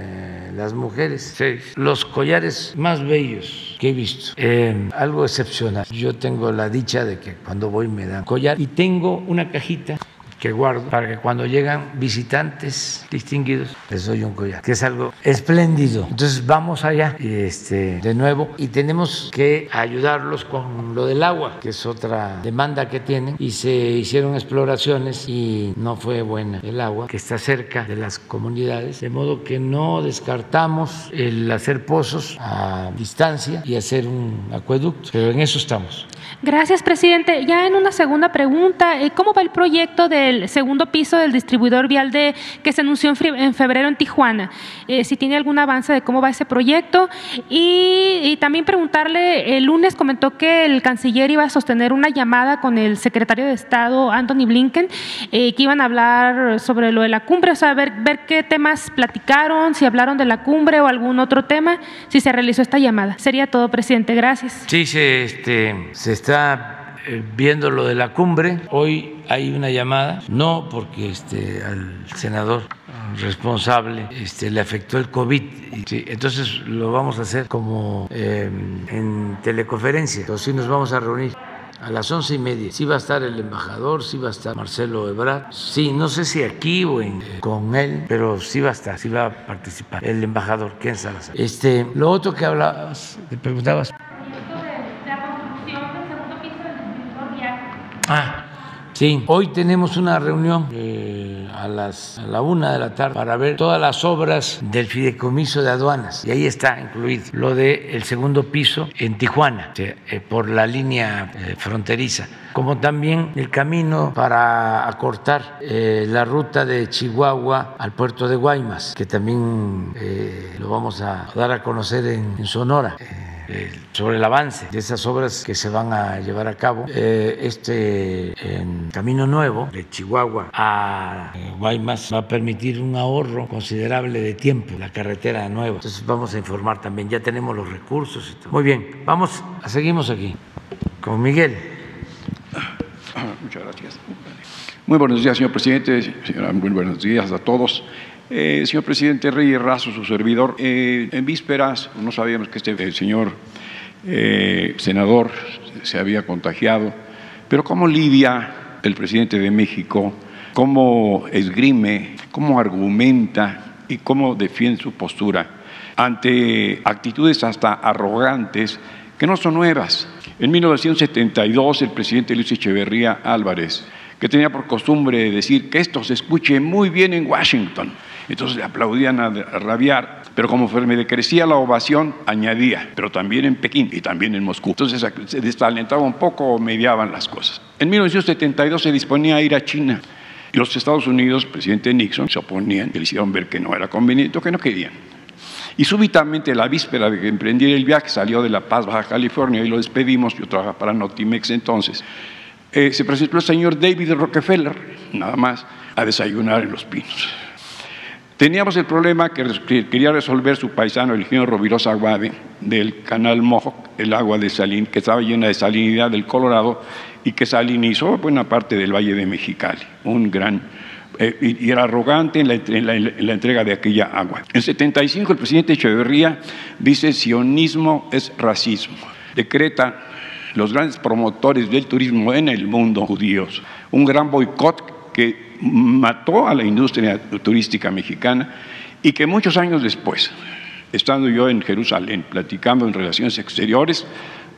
las mujeres, los collares más bellos que he visto, eh, algo excepcional. Yo tengo la dicha de que cuando voy me dan collar y tengo una cajita que guardo para que cuando llegan visitantes distinguidos les doy un collar, que es algo espléndido. Entonces vamos allá este, de nuevo y tenemos que ayudarlos con lo del agua, que es otra demanda que tienen y se hicieron exploraciones y no fue buena el agua que está cerca de las comunidades, de modo que no descartamos el hacer pozos a distancia y hacer un acueducto, pero en eso estamos. Gracias, presidente. Ya en una segunda pregunta, eh, ¿cómo va el proyecto del segundo piso del distribuidor vial de que se anunció en febrero en Tijuana? Eh, si tiene algún avance de cómo va ese proyecto. Y, también preguntarle, el lunes comentó que el canciller iba a sostener una llamada con el secretario de Estado, Anthony Blinken, eh, que iban a hablar sobre lo de la cumbre, o sea, ver, ver qué temas platicaron, si hablaron de la cumbre o algún otro tema, si se realizó esta llamada. Sería todo, presidente. Gracias. Sí, se, este, se está eh, viendo lo de la cumbre. Hoy hay una llamada, no porque este, al senador responsable este, le afectó el COVID. entonces lo vamos a hacer como eh, en teleconferencia. Entonces sí nos vamos a reunir a las once y media. Sí va a estar el embajador, sí va a estar Marcelo Ebrard. Sí, no sé si aquí o en, con él, pero sí va a estar, sí va a participar el embajador Ken Salazar. Este, lo otro que hablabas, te preguntabas. Ah, Sí, hoy tenemos una reunión eh, a, las, a la una de la tarde para ver todas las obras del fideicomiso de aduanas. Y ahí está incluido lo del segundo piso en Tijuana eh, por la línea eh, fronteriza. Como también el camino para acortar eh, la ruta de Chihuahua al puerto de Guaymas, que también eh, lo vamos a dar a conocer en, en Sonora. Eh, sobre el avance de esas obras que se van a llevar a cabo. Eh, este Camino Nuevo de Chihuahua a eh, Guaymas va a permitir un ahorro considerable de tiempo, la carretera nueva. Entonces vamos a informar también, ya tenemos los recursos y todo. Muy bien, vamos, seguimos aquí con Miguel. Muchas gracias. Muy buenos días, señor presidente. Muy buenos días a todos. Eh, señor presidente Reyes Razo, su servidor, eh, en vísperas no sabíamos que este el señor eh, senador se había contagiado, pero cómo lidia el presidente de México, cómo esgrime, cómo argumenta y cómo defiende su postura ante actitudes hasta arrogantes que no son nuevas. En 1972 el presidente Luis Echeverría Álvarez, que tenía por costumbre decir que esto se escuche muy bien en Washington, entonces le aplaudían a rabiar, pero como me decrecía la ovación, añadía, pero también en Pekín y también en Moscú. Entonces se desalentaba un poco o mediaban las cosas. En 1972 se disponía a ir a China. Y los Estados Unidos, presidente Nixon, se oponían, le hicieron ver que no era conveniente, que no querían. Y súbitamente, la víspera de que el viaje, salió de La Paz, Baja California, y lo despedimos, yo trabajaba para Notimex entonces, eh, se presentó el señor David Rockefeller, nada más, a desayunar en Los Pinos. Teníamos el problema que quería resolver su paisano, el ingeniero Rovirosa Aguade, del canal Mohawk, el agua de salin, que estaba llena de salinidad del Colorado y que salinizó buena parte del Valle de Mexicali. Un gran. Eh, y era arrogante en la, en, la, en la, entrega de aquella agua. En 75 el presidente Echeverría dice sionismo es racismo. Decreta los grandes promotores del turismo en el mundo judíos un gran boicot que mató a la industria turística mexicana y que muchos años después, estando yo en Jerusalén platicando en relaciones exteriores,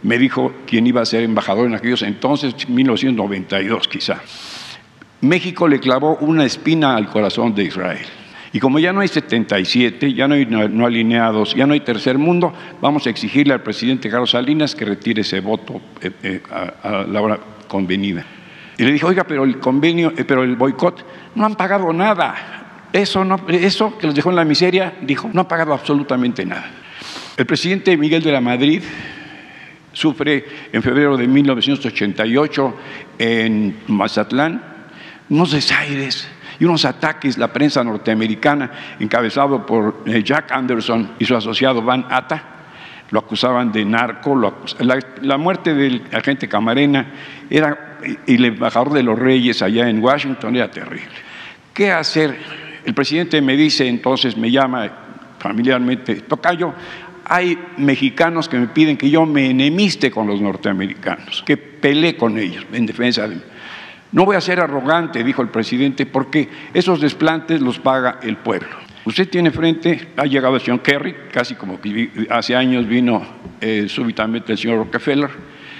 me dijo quién iba a ser embajador en aquellos entonces, 1992 quizá. México le clavó una espina al corazón de Israel. Y como ya no hay 77, ya no hay no alineados, ya no hay tercer mundo, vamos a exigirle al presidente Carlos Salinas que retire ese voto eh, eh, a, a la hora convenida. Y le dije, oiga, pero el convenio, eh, pero el boicot, no han pagado nada. Eso, eso que los dejó en la miseria, dijo, no ha pagado absolutamente nada. El presidente Miguel de la Madrid sufre en febrero de 1988 en Mazatlán unos desaires y unos ataques, la prensa norteamericana, encabezado por eh, Jack Anderson y su asociado Van Atta, lo acusaban de narco, la, muerte del agente Camarena era, el embajador de los reyes allá en Washington era terrible. ¿Qué hacer? El presidente me dice entonces, me llama familiarmente, Tocayo, hay mexicanos que me piden que yo me enemiste con los norteamericanos, que peleé con ellos en defensa de... No voy a ser arrogante, dijo el presidente, porque esos desplantes los paga el pueblo. Usted tiene frente, ha llegado el señor Kerry, casi como hace años vino eh, súbitamente el señor Rockefeller.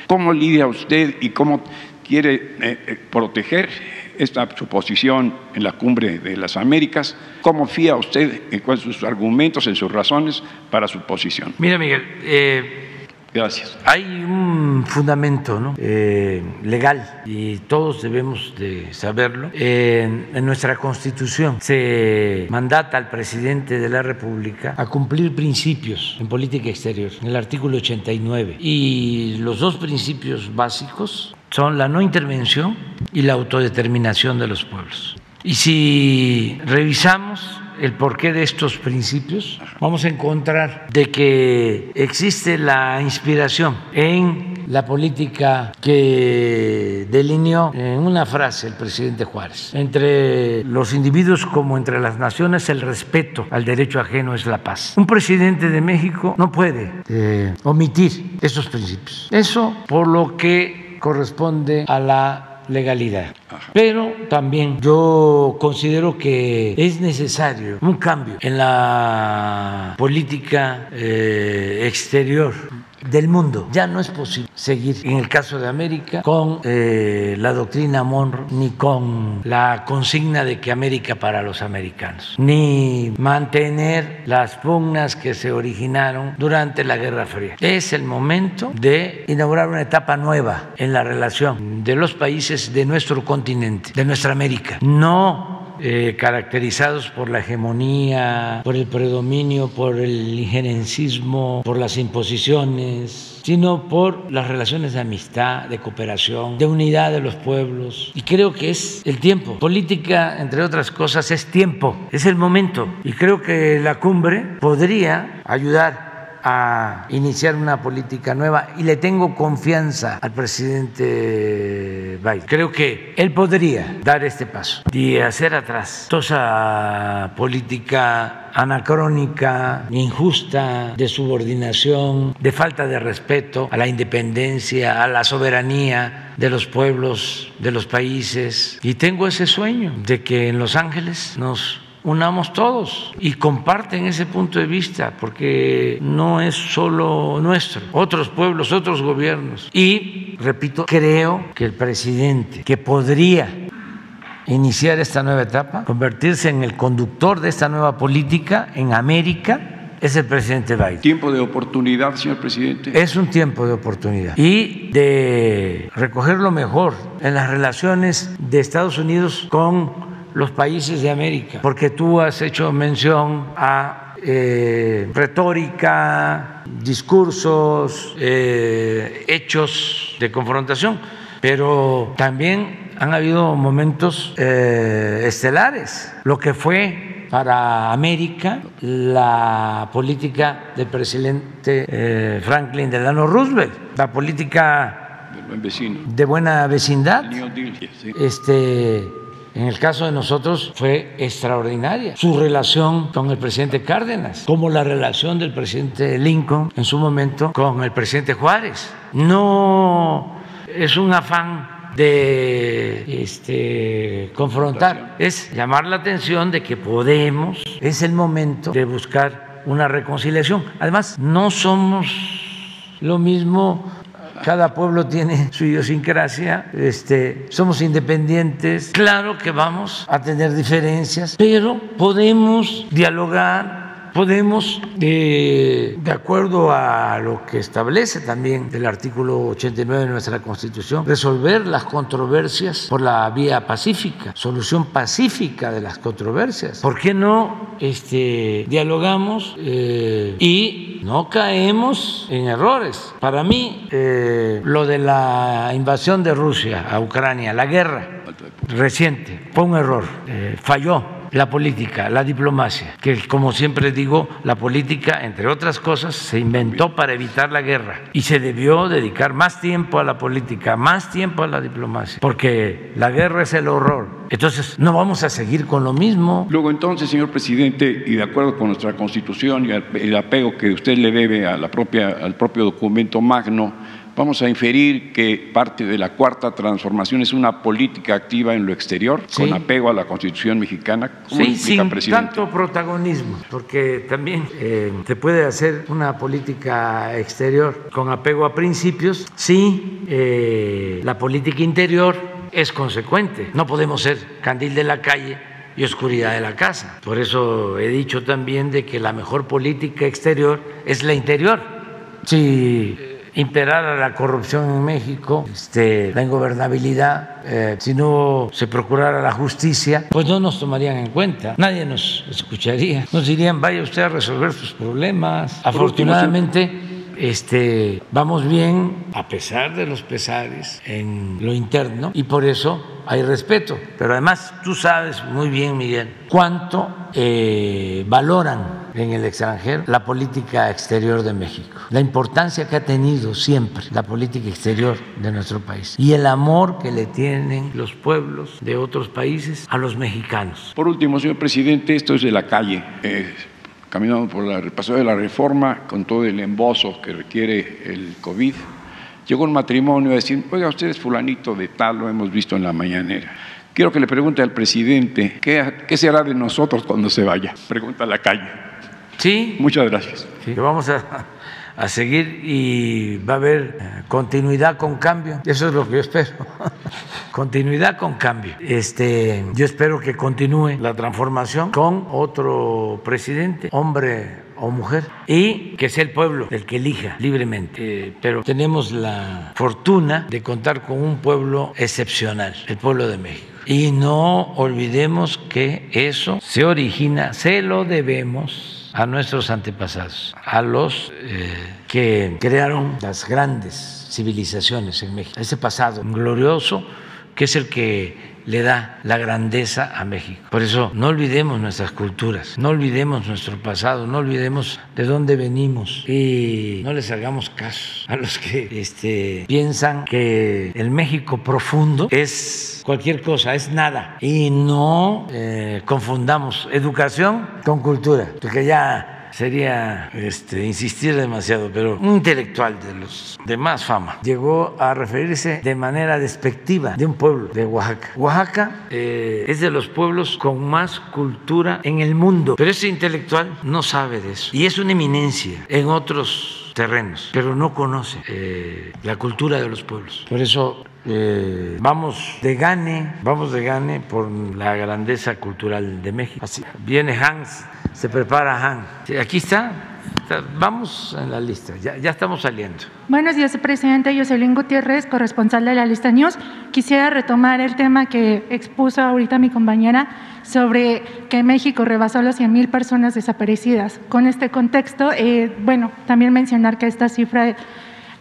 ¿Cómo lidia usted y cómo quiere eh, proteger esta su posición en la cumbre de las Américas? ¿Cómo fía usted en cuáles son sus argumentos, en sus razones para su posición? Mira, Miguel, eh, Gracias. Hay un fundamento ¿no? eh, legal y todos debemos de saberlo. Eh, en nuestra Constitución se mandata al presidente de la República a cumplir principios en política exterior, en el artículo 89. Y los dos principios básicos son la no intervención y la autodeterminación de los pueblos. Y si revisamos el porqué de estos principios, vamos a encontrar de que existe la inspiración en la política que delineó en una frase el presidente Juárez. Entre los individuos como entre las naciones, el respeto al derecho ajeno es la paz. Un presidente de México no puede eh, omitir esos principios. Eso por lo que corresponde a la legalidad. Pero también yo considero que es necesario un cambio en la política eh, exterior del mundo. Ya no es posible seguir, en el caso de América, con eh, la doctrina Monroe, ni con la consigna de que América para los americanos, ni mantener las pugnas que se originaron durante la Guerra Fría. Es el momento de inaugurar una etapa nueva en la relación de los países de nuestro continente, de nuestra América. No eh, caracterizados por la hegemonía, por el predominio, por el injerencismo, por las imposiciones, sino por las relaciones de amistad, de cooperación, de unidad de los pueblos. Y creo que es el tiempo. Política, entre otras cosas, es tiempo, es el momento. Y creo que la cumbre podría ayudar a iniciar una política nueva y le tengo confianza al presidente Biden. Creo que él podría dar este paso y hacer atrás toda esa política anacrónica, injusta, de subordinación, de falta de respeto a la independencia, a la soberanía de los pueblos, de los países. Y tengo ese sueño de que en Los Ángeles nos unamos todos y comparten ese punto de vista, porque no es solo nuestro, otros pueblos, otros gobiernos. Y, repito, creo que el presidente que podría iniciar esta nueva etapa, convertirse en el conductor de esta nueva política en América, es el presidente Biden. ¿Tiempo de oportunidad, señor presidente? Es un tiempo de oportunidad y de recoger lo mejor en las relaciones de Estados Unidos con los países de América, porque tú has hecho mención a eh, retórica, discursos, eh, hechos de confrontación, pero también han habido momentos eh, estelares, lo que fue para América la política del presidente Franklin Delano Roosevelt, la política de buena vecindad, este en el caso de nosotros fue extraordinaria. Su relación con el presidente Cárdenas, como la relación del presidente Lincoln en su momento con el presidente Juárez. No es un afán de este, confrontar, es llamar la atención de que podemos, es el momento de buscar una reconciliación. Además, no somos lo mismo cada pueblo tiene su idiosincrasia, este, somos independientes, claro que vamos a tener diferencias, pero podemos dialogar podemos, de acuerdo a lo que establece también el artículo 89 de nuestra Constitución, resolver las controversias por la vía pacífica, solución pacífica de las controversias. ¿Por qué no este, dialogamos eh, y no caemos en errores? Para mí, eh, lo de la invasión de Rusia a Ucrania, la guerra reciente, fue un error, eh, falló la política, la diplomacia, que como siempre digo, la política, entre otras cosas, se inventó para evitar la guerra y se debió dedicar más tiempo a la política, más tiempo a la diplomacia, porque la guerra es el horror. Entonces, no vamos a seguir con lo mismo. Luego, entonces, señor presidente, y de acuerdo con nuestra constitución y el apego que usted le debe a la propia, al propio documento magno, Vamos a inferir que parte de la cuarta transformación es una política activa en lo exterior, con apego a la Constitución mexicana. ¿Cómo sí, sin tanto protagonismo, porque también eh, se puede hacer una política exterior con apego a principios si eh, la política interior es consecuente. No podemos ser candil de la calle y oscuridad de la casa. Por eso he dicho también de que la mejor política exterior es la interior. Si imperara la corrupción en México, este, la ingobernabilidad, eh, si no se procurara la justicia, pues no nos tomarían en cuenta, nadie nos escucharía, nos dirían vaya usted a resolver sus problemas. Afortunadamente este, vamos bien a pesar de los pesares en lo interno y por eso hay respeto. Pero además tú sabes muy bien, Miguel, cuánto eh, valoran en el extranjero la política exterior de México, la importancia que ha tenido siempre la política exterior de nuestro país y el amor que le tienen los pueblos de otros países a los mexicanos. Por último, señor presidente, esto es de la calle. Eh, caminando por el paso de la reforma con todo el embozo que requiere el COVID, llegó un matrimonio a decir, oiga, usted es fulanito de tal, lo hemos visto en la mañanera. Quiero que le pregunte al presidente, ¿qué, qué será de nosotros cuando se vaya? Pregunta a la calle. Sí. Muchas gracias. Sí, vamos a, a seguir y va a haber eh, continuidad con cambio. Eso es lo que yo espero. continuidad con cambio. Este, yo espero que continúe la transformación con otro presidente, hombre o mujer, y que sea el pueblo el que elija libremente. Eh, pero tenemos la fortuna de contar con un pueblo excepcional, el pueblo de México. Y no olvidemos que eso se origina, se lo debemos a nuestros antepasados, a los eh, que crearon las grandes civilizaciones en México, ese pasado glorioso que es el que le da la grandeza a México. Por eso no olvidemos nuestras culturas, no olvidemos nuestro pasado, no olvidemos de dónde venimos y no les hagamos caso a los que este, piensan que el México profundo es cualquier cosa, es nada. Y no eh, confundamos educación con cultura, porque ya sería este, insistir demasiado, pero un intelectual de los de más fama llegó a referirse de manera despectiva de un pueblo de Oaxaca. Oaxaca eh, es de los pueblos con más cultura en el mundo, pero ese intelectual no sabe de eso y es una eminencia en otros terrenos, pero no conoce eh, la cultura de los pueblos. Por eso eh, vamos de gane, vamos de gane por la grandeza cultural de México. Así, viene Hans, se prepara Hans. Aquí está, vamos en la lista, ya, ya, estamos saliendo. Buenos días, presidente. Jocelyn Gutiérrez, corresponsal de la lista News. Quisiera retomar el tema que expuso ahorita mi compañera sobre que México rebasó las 100 mil personas desaparecidas. Con este contexto, eh, bueno, también mencionar que esta cifra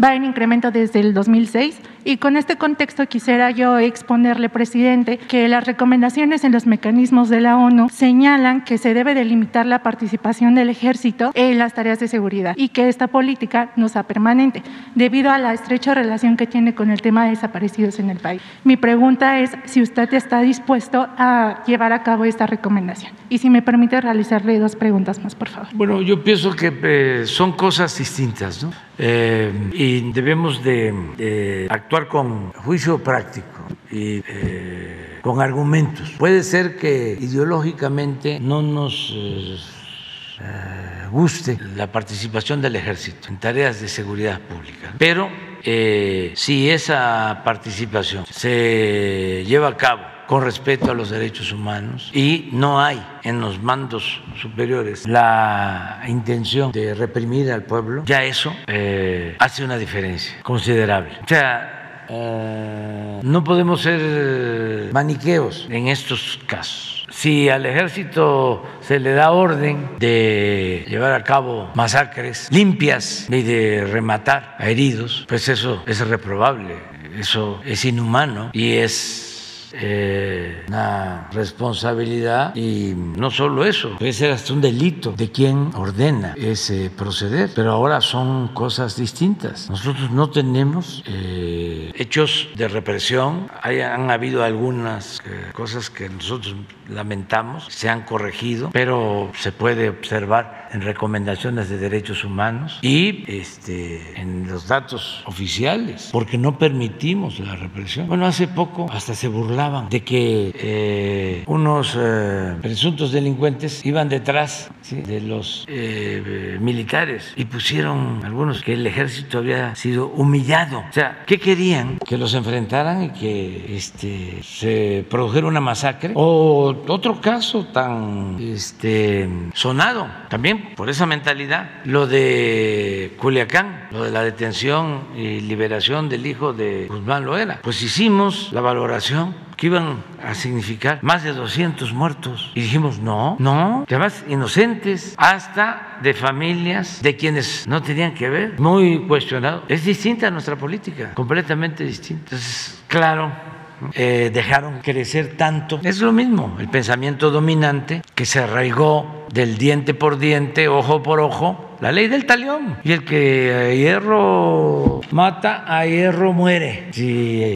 va en incremento desde el 2006 y con este contexto quisiera yo exponerle, presidente, que las recomendaciones en los mecanismos de la ONU señalan que se debe delimitar la participación del ejército en las tareas de seguridad y que esta política no sea permanente debido a la estrecha relación que tiene con el tema de desaparecidos en el país. Mi pregunta es si usted está dispuesto a llevar a cabo esta recomendación y si me permite realizarle dos preguntas más, por favor. Bueno, yo pienso que eh, son cosas distintas ¿no? Eh, y debemos de, actuar con juicio práctico y eh, con argumentos. Puede ser que ideológicamente no nos eh, guste la participación del ejército en tareas de seguridad pública, pero si esa participación se lleva a cabo con respeto a los derechos humanos y no hay en los mandos superiores la intención de reprimir al pueblo, ya eso eh, hace una diferencia considerable. O sea, eh, no podemos ser maniqueos en estos casos. Si al ejército se le da orden de llevar a cabo masacres limpias y de rematar a heridos, pues eso es reprobable, eso es inhumano y es eh, una responsabilidad y no solo eso, puede ser hasta un delito de quien ordena ese proceder, pero ahora son cosas distintas. Nosotros no tenemos eh, hechos de represión, Hay, han habido algunas eh, cosas que nosotros lamentamos, se han corregido, pero se puede observar en recomendaciones de derechos humanos y este, en los datos oficiales, porque no permitimos la represión. Bueno, hace poco hasta se burlaban de que eh, unos eh, presuntos delincuentes iban detrás de los eh, militares y pusieron algunos que el ejército había sido humillado. O sea, ¿qué querían? Que los enfrentaran y que este, se produjera una masacre. Otro caso tan este, sonado también por esa mentalidad, lo de Culiacán, lo de la detención y liberación del hijo de Guzmán Loera. Pues hicimos la valoración que iban a significar más de 200 muertos. Y dijimos, no, no, además inocentes, hasta de familias de quienes no tenían que ver, muy cuestionado. Es distinta a nuestra política, completamente distinta. Entonces, claro, eh, dejaron crecer tanto. Es lo mismo, el pensamiento dominante que se arraigó del diente por diente, ojo por ojo, la ley del talión. Y el que a hierro mata, a hierro muere. Sí,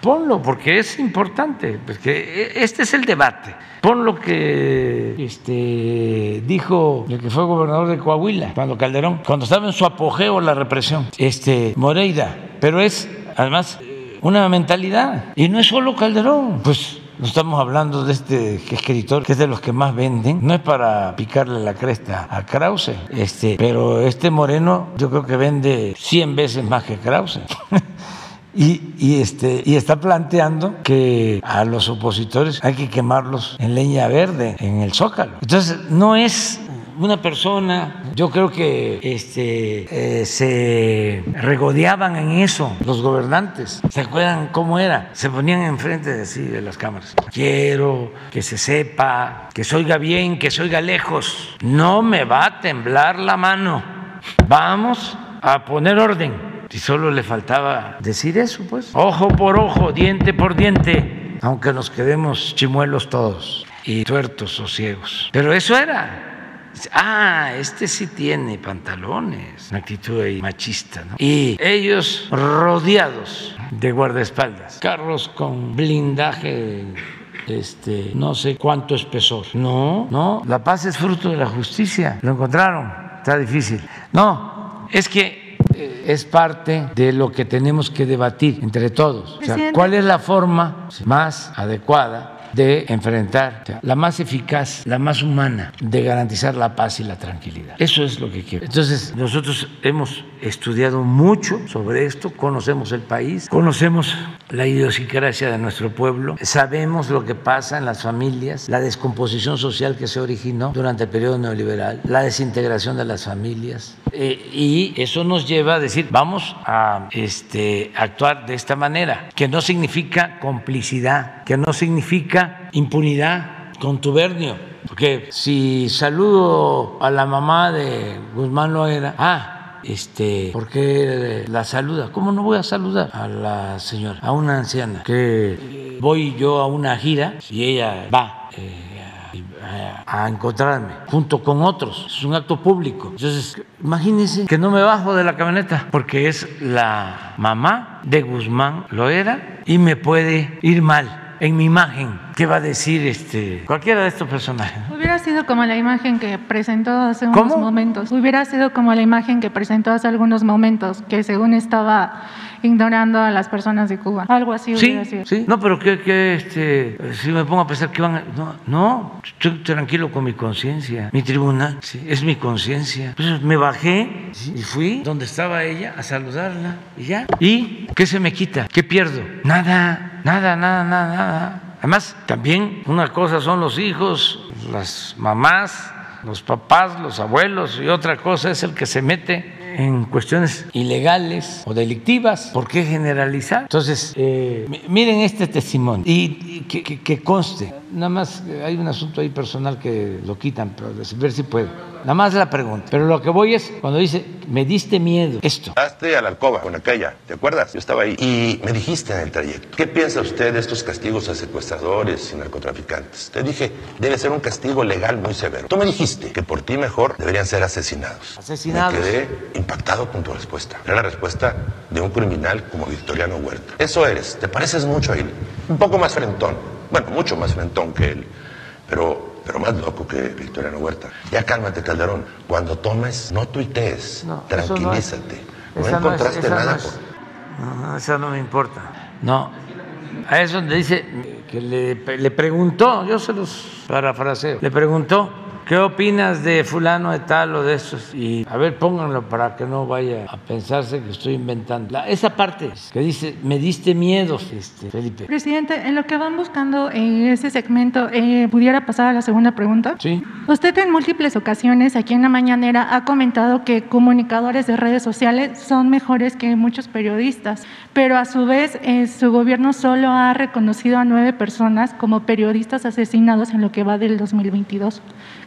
ponlo, porque es importante, porque este es el debate. Pon lo que este, dijo el que fue gobernador de Coahuila, cuando Calderón, cuando estaba en su apogeo la represión, este, Moreira pero es además una mentalidad. Y no es solo Calderón, pues no estamos hablando de este escritor que es de los que más venden. No es para picarle la cresta a Krause, este, pero este Moreno yo creo que vende 100 veces más que Krause. Y, y, este, y está planteando que a los opositores hay que quemarlos en leña verde, en el zócalo. Entonces, no es una persona, yo creo que este, eh, se regodeaban en eso los gobernantes. ¿Se acuerdan cómo era? Se ponían enfrente de, así, de las cámaras. Quiero que se sepa, que se oiga bien, que se oiga lejos. No me va a temblar la mano. Vamos a poner orden. Y solo le faltaba decir eso, pues. Ojo por ojo, diente por diente, aunque nos quedemos chimuelos todos y tuertos o ciegos. Pero eso era. Ah, este sí tiene pantalones, una actitud ahí machista, ¿no? Y ellos rodeados de guardaespaldas, carros con blindaje este, no sé cuánto espesor. No, no, la paz es fruto de la justicia. Lo encontraron, está difícil. No, es que eh, es parte de lo que tenemos que debatir entre todos. O sea, ¿Cuál es la forma más adecuada de enfrentar, la más eficaz, la más humana de garantizar la paz y la tranquilidad. Eso es lo que quiero. Entonces, nosotros hemos estudiado mucho sobre esto, conocemos el país, conocemos la idiosincrasia de nuestro pueblo, sabemos lo que pasa en las familias, la descomposición social que se originó durante el periodo neoliberal, la desintegración de las familias, eh, y eso nos lleva a decir, vamos a este, actuar de esta manera, que no significa complicidad, que no significa impunidad, contubernio, porque si saludo a la mamá de Guzmán Loera, ah, este, ¿por qué la saluda? ¿Cómo no voy a saludar a la señora, a una anciana? Que voy yo a una gira y ella va. Eh, a encontrarme junto con otros. Es un acto público. Entonces, imagínense que no me bajo de la camioneta porque es la mamá de Guzmán Loera y me puede ir mal en mi imagen. ¿Qué va a decir este cualquiera de estos personajes? Hubiera sido como la imagen que presentó hace unos momentos. Hubiera sido como la imagen que presentó hace algunos momentos, que según estaba ignorando a las personas de Cuba. Algo así hubiera sido. Sí, no, pero que, este, si me pongo a pensar que van a, no, no, estoy tranquilo con mi conciencia. Mi tribunal es mi conciencia. Pues me bajé y fui donde estaba ella a saludarla y ya. ¿Y qué se me quita? ¿Qué pierdo? Nada. Nada, nada, nada, nada. Además, también una cosa son los hijos, las mamás, los papás, los abuelos, y otra cosa es el que se mete en cuestiones ilegales o delictivas. ¿Por qué generalizar? Entonces, eh, miren este testimonio y, que, conste. Nada más hay un asunto ahí personal que lo quitan, pero ver si puede. Nada más la pregunta. Pero lo que voy es cuando dice, me diste miedo. Esto. Hazte a la alcoba con aquella, ¿te acuerdas? Yo estaba ahí. Y me dijiste en el trayecto, ¿qué piensa usted de estos castigos a secuestradores y narcotraficantes? Te dije, debe ser un castigo legal muy severo. Tú me dijiste que por ti mejor deberían ser asesinados. Asesinados. Me quedé impactado con tu respuesta. Era la respuesta de un criminal como Victoriano Huerta. Eso eres. Te pareces mucho a él. Un poco más frentón. Bueno, mucho más frentón que él. Pero pero más loco que Victoriano Huerta. Ya cálmate, Calderón. Cuando tomes, no tuitees. tranquilízate. No, encontraste nada. No, eso no me importa. No. A eso donde dice que le, le preguntó, yo se los parafraseo, le preguntó ¿Qué opinas de fulano de tal o de estos? Y a ver, pónganlo para que no vaya a pensarse que estoy inventando. esa parte que dice, me diste miedo, este, Felipe. Presidente, en lo que van buscando en ese segmento, eh, ¿pudiera pasar a la segunda pregunta? Sí. Usted en múltiples ocasiones aquí en la mañanera ha comentado que comunicadores de redes sociales son mejores que muchos periodistas, pero a su vez eh, su gobierno solo ha reconocido a nueve personas como periodistas asesinados en lo que va del 2022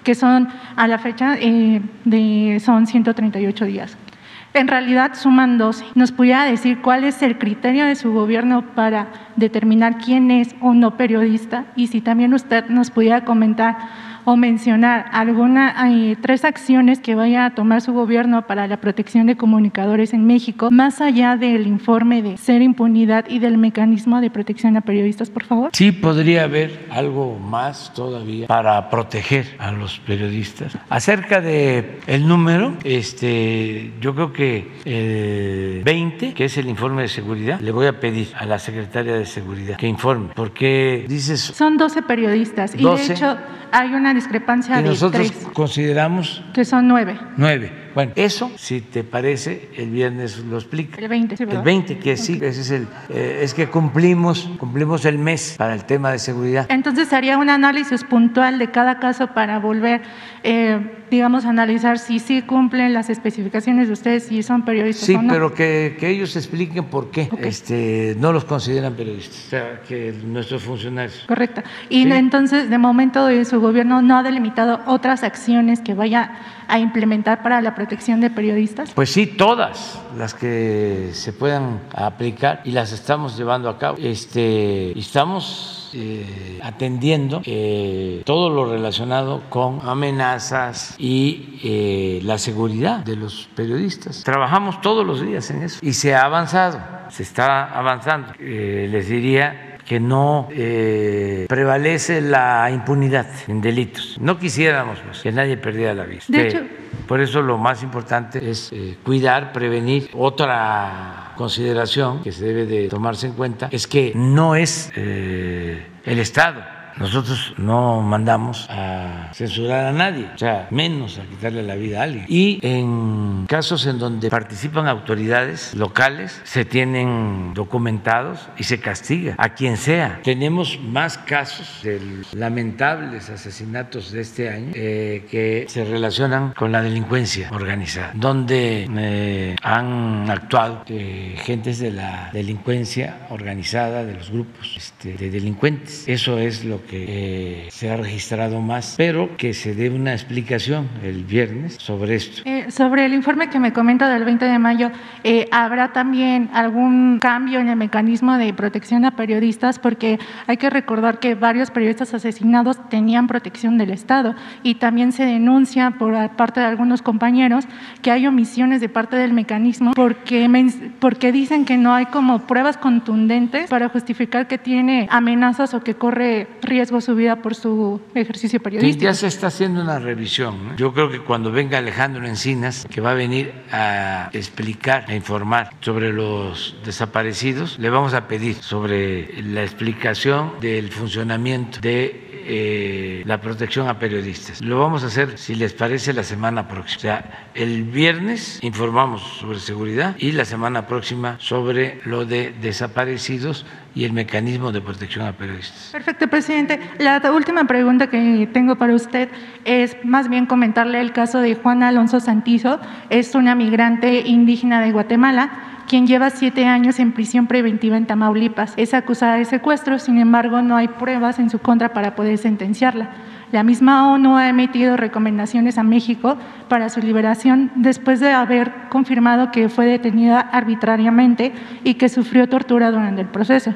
que son a la fecha eh, de, son 138 días. En realidad suman 12. ¿Nos pudiera decir cuál es el criterio de su gobierno para determinar quién es o no periodista? Y si también usted nos pudiera comentar o mencionar alguna, hay tres acciones que vaya a tomar su gobierno para la protección de comunicadores en México, más allá del informe de ser impunidad y del mecanismo de protección a periodistas, por favor? Sí, podría haber algo más todavía para proteger a los periodistas. Acerca de el número, este, yo creo que el 20, que es el informe de seguridad, le voy a pedir a la secretaria de seguridad que informe, porque dices Son 12 periodistas y 12. de hecho hay una discrepancia y de nosotros tres, consideramos que son nueve. nueve. Bueno, eso, si te parece, el viernes lo explica. El 20, sí, El ¿verdad? 20, que sí, ese es el, eh, es que cumplimos, cumplimos el mes para el tema de seguridad. Entonces haría un análisis puntual de cada caso para volver, eh, digamos, a analizar si sí cumplen las especificaciones de ustedes, si son periodistas Sí, o no. pero que, que ellos expliquen por qué este, no los consideran periodistas, o sea, que nuestros funcionarios. Correcto. Y Sí. entonces, de momento, su gobierno no ha delimitado otras acciones que vaya a implementar para la protección de periodistas. Pues sí, todas las que se puedan aplicar y las estamos llevando a cabo. Este, estamos eh, atendiendo eh, todo lo relacionado con amenazas y eh, la seguridad de los periodistas. Trabajamos todos los días en eso y se ha avanzado, se está avanzando. Les diría que no eh, prevalece la impunidad en delitos. No quisiéramos pues, que nadie perdiera la vida. De hecho- por eso lo más importante es eh, cuidar, prevenir. Otra consideración que se debe de tomarse en cuenta es que no es eh, el Estado. Nosotros no mandamos a censurar a nadie, o sea, menos a quitarle la vida a alguien. Y en casos en donde participan autoridades locales, se tienen documentados y se castiga a quien sea. Tenemos más casos de lamentables asesinatos de este año eh, que se relacionan con la delincuencia organizada, donde eh, han actuado eh, gentes de la delincuencia organizada, de los grupos este, de delincuentes. Eso es lo que eh, se ha registrado más, pero que se dé una explicación el viernes sobre esto. Eh, sobre el informe que me comenta del 20 de mayo, eh, ¿habrá también algún cambio en el mecanismo de protección a periodistas? Porque hay que recordar que varios periodistas asesinados tenían protección del Estado y también se denuncia por parte de algunos compañeros que hay omisiones de parte del mecanismo porque, porque dicen que no hay como pruebas contundentes para justificar que tiene amenazas o que corre riesgo su vida por su ejercicio Sí, periodístico. ya se está haciendo una revisión. ¿no? Yo creo que cuando venga Alejandro Encinas, que va a venir a explicar, a informar sobre los desaparecidos, le vamos a pedir sobre la explicación del funcionamiento de eh, la protección a periodistas. Lo vamos a hacer, si les parece, la semana próxima. O sea, el viernes informamos sobre seguridad y la semana próxima sobre lo de desaparecidos y el mecanismo de protección a periodistas. Perfecto, presidente. La última pregunta que tengo para usted es más bien comentarle el caso de Juana Alonso Santizo. Es una migrante indígena de Guatemala quien lleva siete años en prisión preventiva en Tamaulipas. Es acusada de secuestro, sin embargo, no hay pruebas en su contra para poder sentenciarla. La misma ONU ha emitido recomendaciones a México para su liberación después de haber confirmado que fue detenida arbitrariamente y que sufrió tortura durante el proceso.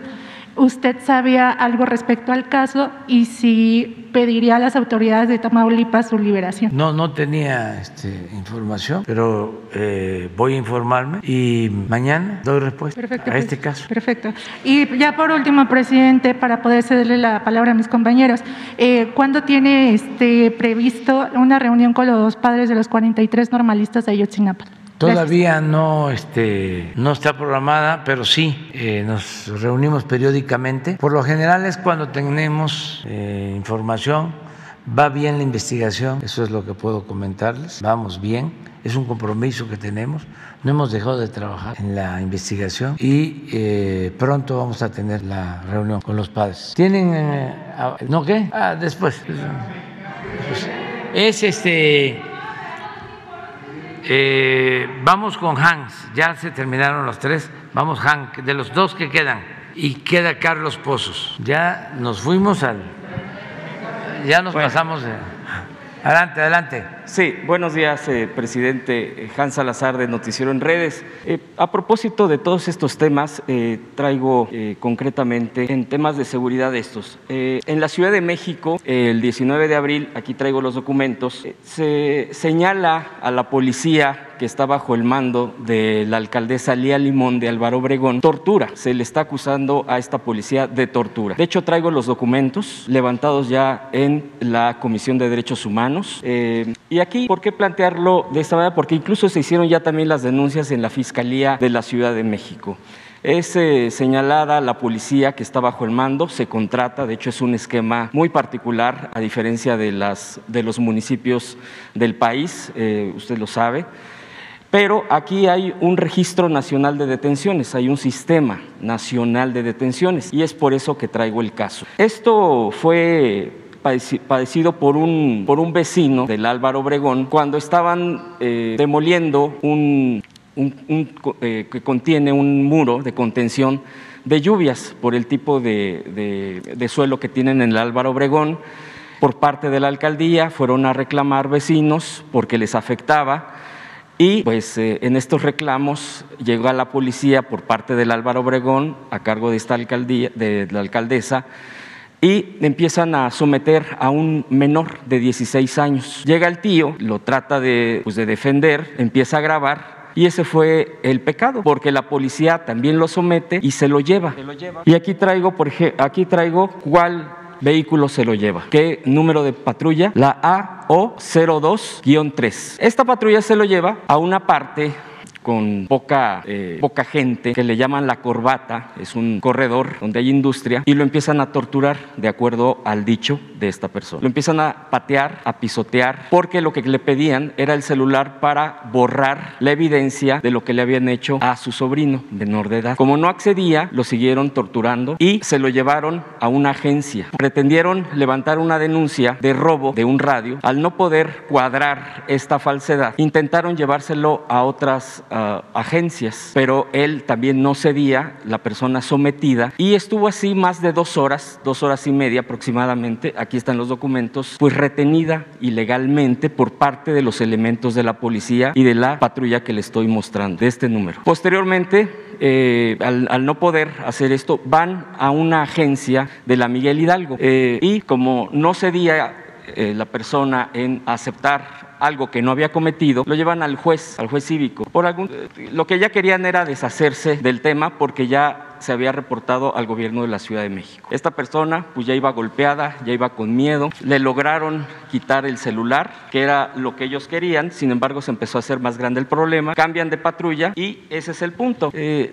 ¿Usted sabía algo respecto al caso y si pediría a las autoridades de Tamaulipas su liberación? No, no tenía este, información, pero eh, voy a informarme y mañana doy respuesta Perfecto, a pues. este caso. Perfecto. Y ya por último, presidente, para poder cederle la palabra a mis compañeros, eh, ¿cuándo tiene este, previsto una reunión con los padres de los 43 normalistas de Ayotzinapa? Todavía no, este, no está programada, pero sí eh, nos reunimos periódicamente. Por lo general es cuando tenemos eh, información, va bien la investigación, eso es lo que puedo comentarles, vamos bien, es un compromiso que tenemos, no hemos dejado de trabajar en la investigación y eh, pronto vamos a tener la reunión con los padres. ¿Tienen, no qué? Ah, después. Es este... Eh, vamos con Hans, ya se terminaron los tres, vamos Hans, de los dos que quedan, y queda Carlos Pozos. Ya nos fuimos al, ya nos pasamos de... Adelante, adelante. Sí, buenos días, eh, presidente Hans Salazar de Noticiero en Redes. Eh, a propósito de todos estos temas, eh, traigo eh, concretamente en temas de seguridad estos. Eh, en la Ciudad de México, el 19 de abril, aquí traigo los documentos, eh, se señala a la policía que está bajo el mando de la alcaldesa Lía Limón de Álvaro Obregón, tortura. Se le está acusando a esta policía de tortura. De hecho, traigo los documentos levantados ya en la Comisión de Derechos Humanos. Eh, y aquí, ¿por qué plantearlo de esta manera? Porque incluso se hicieron ya también las denuncias en la Fiscalía de la Ciudad de México. Es eh, señalada la policía que está bajo el mando, se contrata, de hecho es un esquema muy particular a diferencia de, las, de los municipios del país, eh, usted lo sabe. Pero aquí hay un registro nacional de detenciones, hay un sistema nacional de detenciones y es por eso que traigo el caso. Esto fue padeci- padecido por un, por un vecino del Álvaro Obregón cuando estaban eh, demoliendo un, eh, que contiene un muro de contención de lluvias por el tipo de- de suelo que tienen en el Álvaro Obregón. Por parte de la alcaldía fueron a reclamar vecinos porque les afectaba y pues eh, en estos reclamos llegó a la policía por parte del Álvaro Obregón a cargo de esta alcaldía, de la alcaldesa, y empiezan a someter a un menor de 16 años. Llega el tío, lo trata de, pues, de defender, empieza a grabar. Y ese fue el pecado, porque la policía también lo somete y se lo lleva. Y aquí traigo, por ejemplo, aquí traigo cuál vehículo se lo lleva. ¿Qué número de patrulla? La AO02-3. Esta patrulla se lo lleva a una parte con poca, eh, poca gente, que le llaman la corbata, es un corredor donde hay industria, y lo empiezan a torturar de acuerdo al dicho de esta persona. Lo empiezan a patear, a pisotear, porque lo que le pedían era el celular para borrar la evidencia de lo que le habían hecho a su sobrino menor de edad. Como no accedía, lo siguieron torturando y se lo llevaron a una agencia. Pretendieron levantar una denuncia de robo de un radio. Al no poder cuadrar esta falsedad, intentaron llevárselo a otras agencias, pero él también no cedía, la persona sometida, y estuvo así más de dos horas, dos horas y media aproximadamente, aquí están los documentos, pues retenida ilegalmente por parte de los elementos de la policía y de la patrulla que le estoy mostrando, de este número. Posteriormente, eh, al, al no poder hacer esto, van a una agencia de la Miguel Hidalgo eh, y como no cedía eh, la persona en aceptar algo que no había cometido, lo llevan al juez, al juez cívico. Por algún, lo que ya querían era deshacerse del tema porque ya se había reportado al gobierno de la Ciudad de México. Esta persona pues ya iba golpeada, ya iba con miedo, le lograron quitar el celular, que era lo que ellos querían, sin embargo se empezó a hacer más grande el problema, cambian de patrulla y ese es el punto. Eh,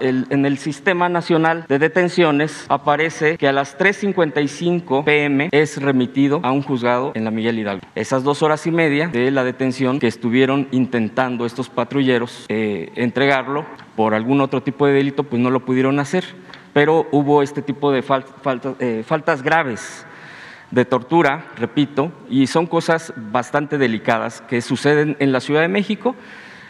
el- en el Sistema Nacional de Detenciones aparece que a las 3.55 pm es remitido a un juzgado en la Miguel Hidalgo. Esas dos horas y media de la detención que estuvieron intentando estos patrulleros eh, entregarlo por algún otro tipo de delito, pues no lo pudieron hacer. Pero hubo este tipo de eh, faltas graves de tortura, repito, y son cosas bastante delicadas que suceden en la Ciudad de México.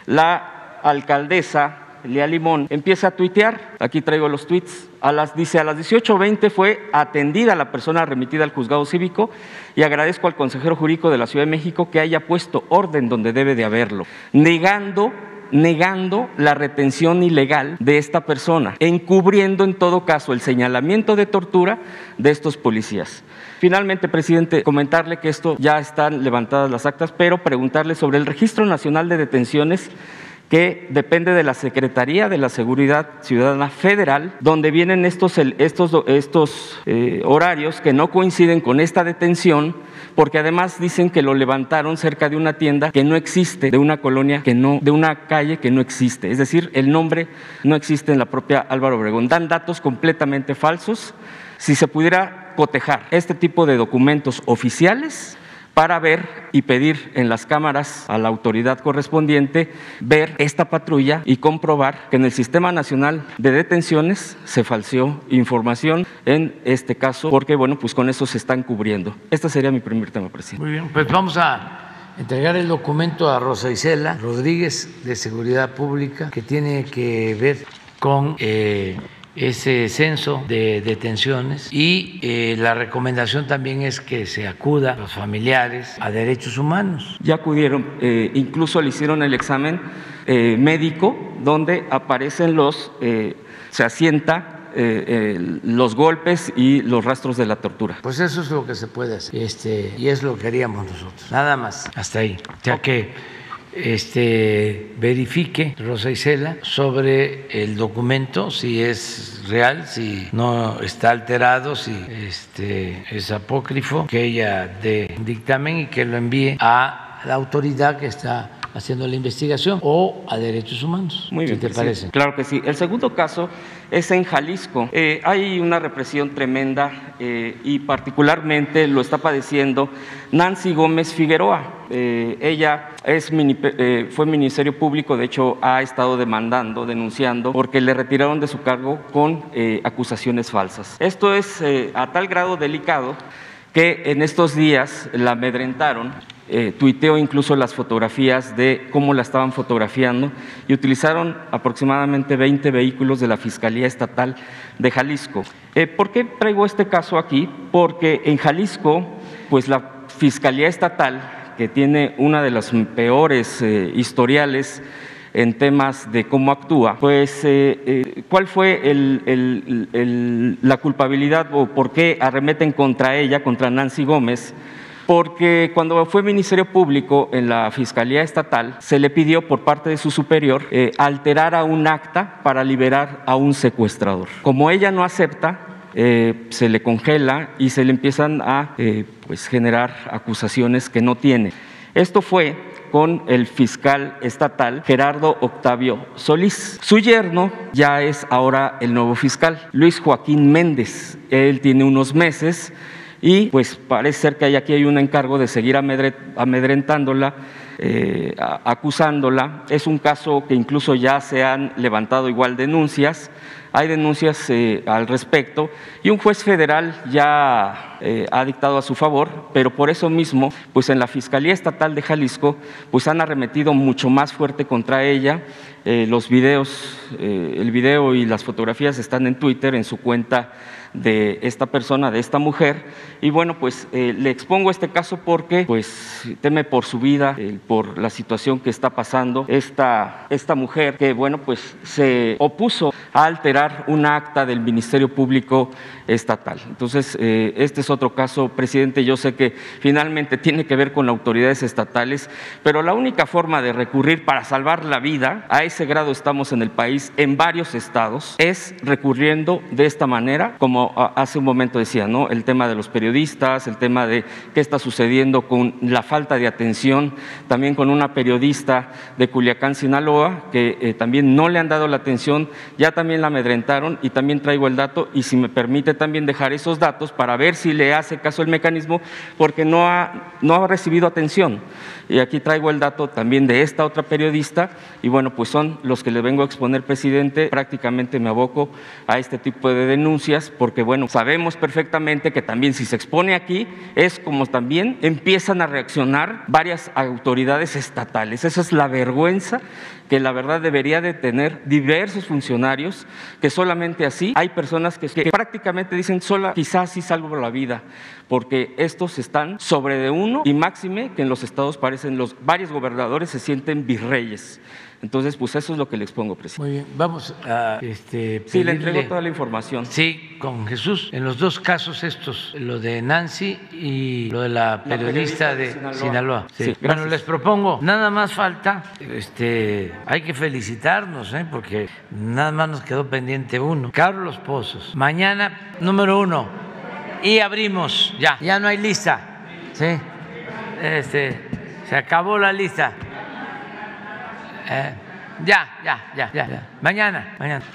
La alcaldesa Lía Limón empieza a tuitear, aquí traigo los tweets, a las, dice a las 18.20 fue atendida la persona remitida al juzgado cívico y agradezco al consejero jurídico de la Ciudad de México que haya puesto orden donde debe de haberlo, negando negando la retención ilegal de esta persona, encubriendo en todo caso el señalamiento de tortura de estos policías. Finalmente, presidente, comentarle que esto ya están levantadas las actas, pero preguntarle sobre el Registro Nacional de Detenciones que depende de la Secretaría de la Seguridad Ciudadana Federal, donde vienen estos, estos, estos eh, horarios que no coinciden con esta detención, porque además dicen que lo levantaron cerca de una tienda que no existe, de una colonia que no, de una calle que no existe. Es decir, el nombre no existe en la propia Álvaro Obregón. Dan datos completamente falsos. Si se pudiera cotejar este tipo de documentos oficiales, para ver y pedir en las cámaras a la autoridad correspondiente ver esta patrulla y comprobar que en el Sistema Nacional de Detenciones se falseó información en este caso, porque bueno, pues con eso se están cubriendo. Este sería mi primer tema, presidente. Muy bien, pues vamos a entregar el documento a Rosa Isela Rodríguez de Seguridad Pública que tiene que ver con eh, ese censo de detenciones y eh, la recomendación también es que se acuda a los familiares a derechos humanos. Ya acudieron, eh, incluso le hicieron el examen eh, médico donde aparecen los, se asienta los golpes y los rastros de la tortura. Pues eso es lo que se puede hacer este, y es lo que haríamos nosotros, nada más, hasta ahí. Ya que este, verifique Rosa Isela sobre el documento, si es real, si no está alterado, si este, es apócrifo, que ella dé dictamen y que lo envíe a la autoridad que está haciendo la investigación o a derechos humanos. Muy bien, te parece? claro que sí. El segundo caso es en Jalisco. Eh, hay una represión tremenda eh, y particularmente lo está padeciendo Nancy Gómez Figueroa. Eh, ella fue Ministerio Público, de hecho ha estado demandando, denunciando, porque le retiraron de su cargo con acusaciones falsas. Esto es a tal grado delicado que en estos días la amedrentaron eh, incluso las fotografías de cómo la estaban fotografiando y utilizaron aproximadamente 20 vehículos de la Fiscalía Estatal de Jalisco. Eh, ¿Por qué traigo este caso aquí? Porque en Jalisco, pues la Fiscalía Estatal, que tiene una de las peores eh, historiales en temas de cómo actúa, pues cuál fue la culpabilidad o por qué arremeten contra ella, contra Nancy Gómez, porque cuando fue Ministerio Público en la Fiscalía Estatal, se le pidió por parte de su superior eh, alterar a un acta para liberar a un secuestrador. Como ella no acepta, eh, se le congela y se le empiezan a eh, pues, generar acusaciones que no tiene. Esto fue con el fiscal estatal Gerardo Octavio Solís. Su yerno ya es ahora el nuevo fiscal, Luis Joaquín Méndez. Él tiene unos meses y pues parece ser que aquí hay un encargo de seguir amedrentándola, eh, acusándola. Es un caso que incluso ya se han levantado igual denuncias, hay denuncias eh, al respecto y un juez federal ya eh, ha dictado a su favor, pero por eso mismo, pues en la Fiscalía Estatal de Jalisco, pues han arremetido mucho más fuerte contra ella. los videos, el video y las fotografías están en Twitter, en su cuenta de esta persona, de esta mujer. Y bueno, pues eh, le expongo este caso porque pues teme por su vida, eh, por la situación que está pasando esta, esta mujer que bueno, pues se opuso a alterar un acta del Ministerio Público Estatal. Entonces, eh, este es otro caso, presidente, yo sé que finalmente tiene que ver con autoridades estatales, pero la única forma de recurrir para salvar la vida, a ese grado estamos en el país, en varios estados, es recurriendo de esta manera, como hace un momento decía, ¿no? El tema de los periodistas, el tema de qué está sucediendo con la falta de atención, también con una periodista de Culiacán, Sinaloa, que eh, también no le han dado la atención, ya también la amedrentaron y también traigo el dato y si me permite también dejar esos datos para ver si le hace caso el mecanismo, porque no ha, no ha recibido atención. Y aquí traigo el dato también de esta otra periodista. Y bueno, pues son los que le vengo a exponer, presidente, prácticamente me aboco a este tipo de denuncias porque bueno, sabemos perfectamente que también si se expone aquí es como también empiezan a reaccionar varias autoridades estatales. Esa es la vergüenza que la verdad debería de tener diversos funcionarios, que solamente así hay personas que, prácticamente dicen, sola quizás sí salvo la vida, porque estos están sobre de uno y máxime que en los estados parecen los varios gobernadores se sienten virreyes. Entonces, pues eso es lo que le expongo, presidente. Muy bien, vamos a... Este, sí, le entrego toda la información. Sí, con Jesús. En los dos casos estos, lo de Nancy y lo de la periodista, de, Sinaloa. bueno, les propongo, nada más falta, este, hay que felicitarnos, ¿eh? porque nada más nos quedó pendiente uno. Carlos Pozos, mañana número uno. Y abrimos, ya, ya no hay lista. Sí, este, se acabó la lista. Eh, ya, ya, ya, ya, ya. Mañana, mañana.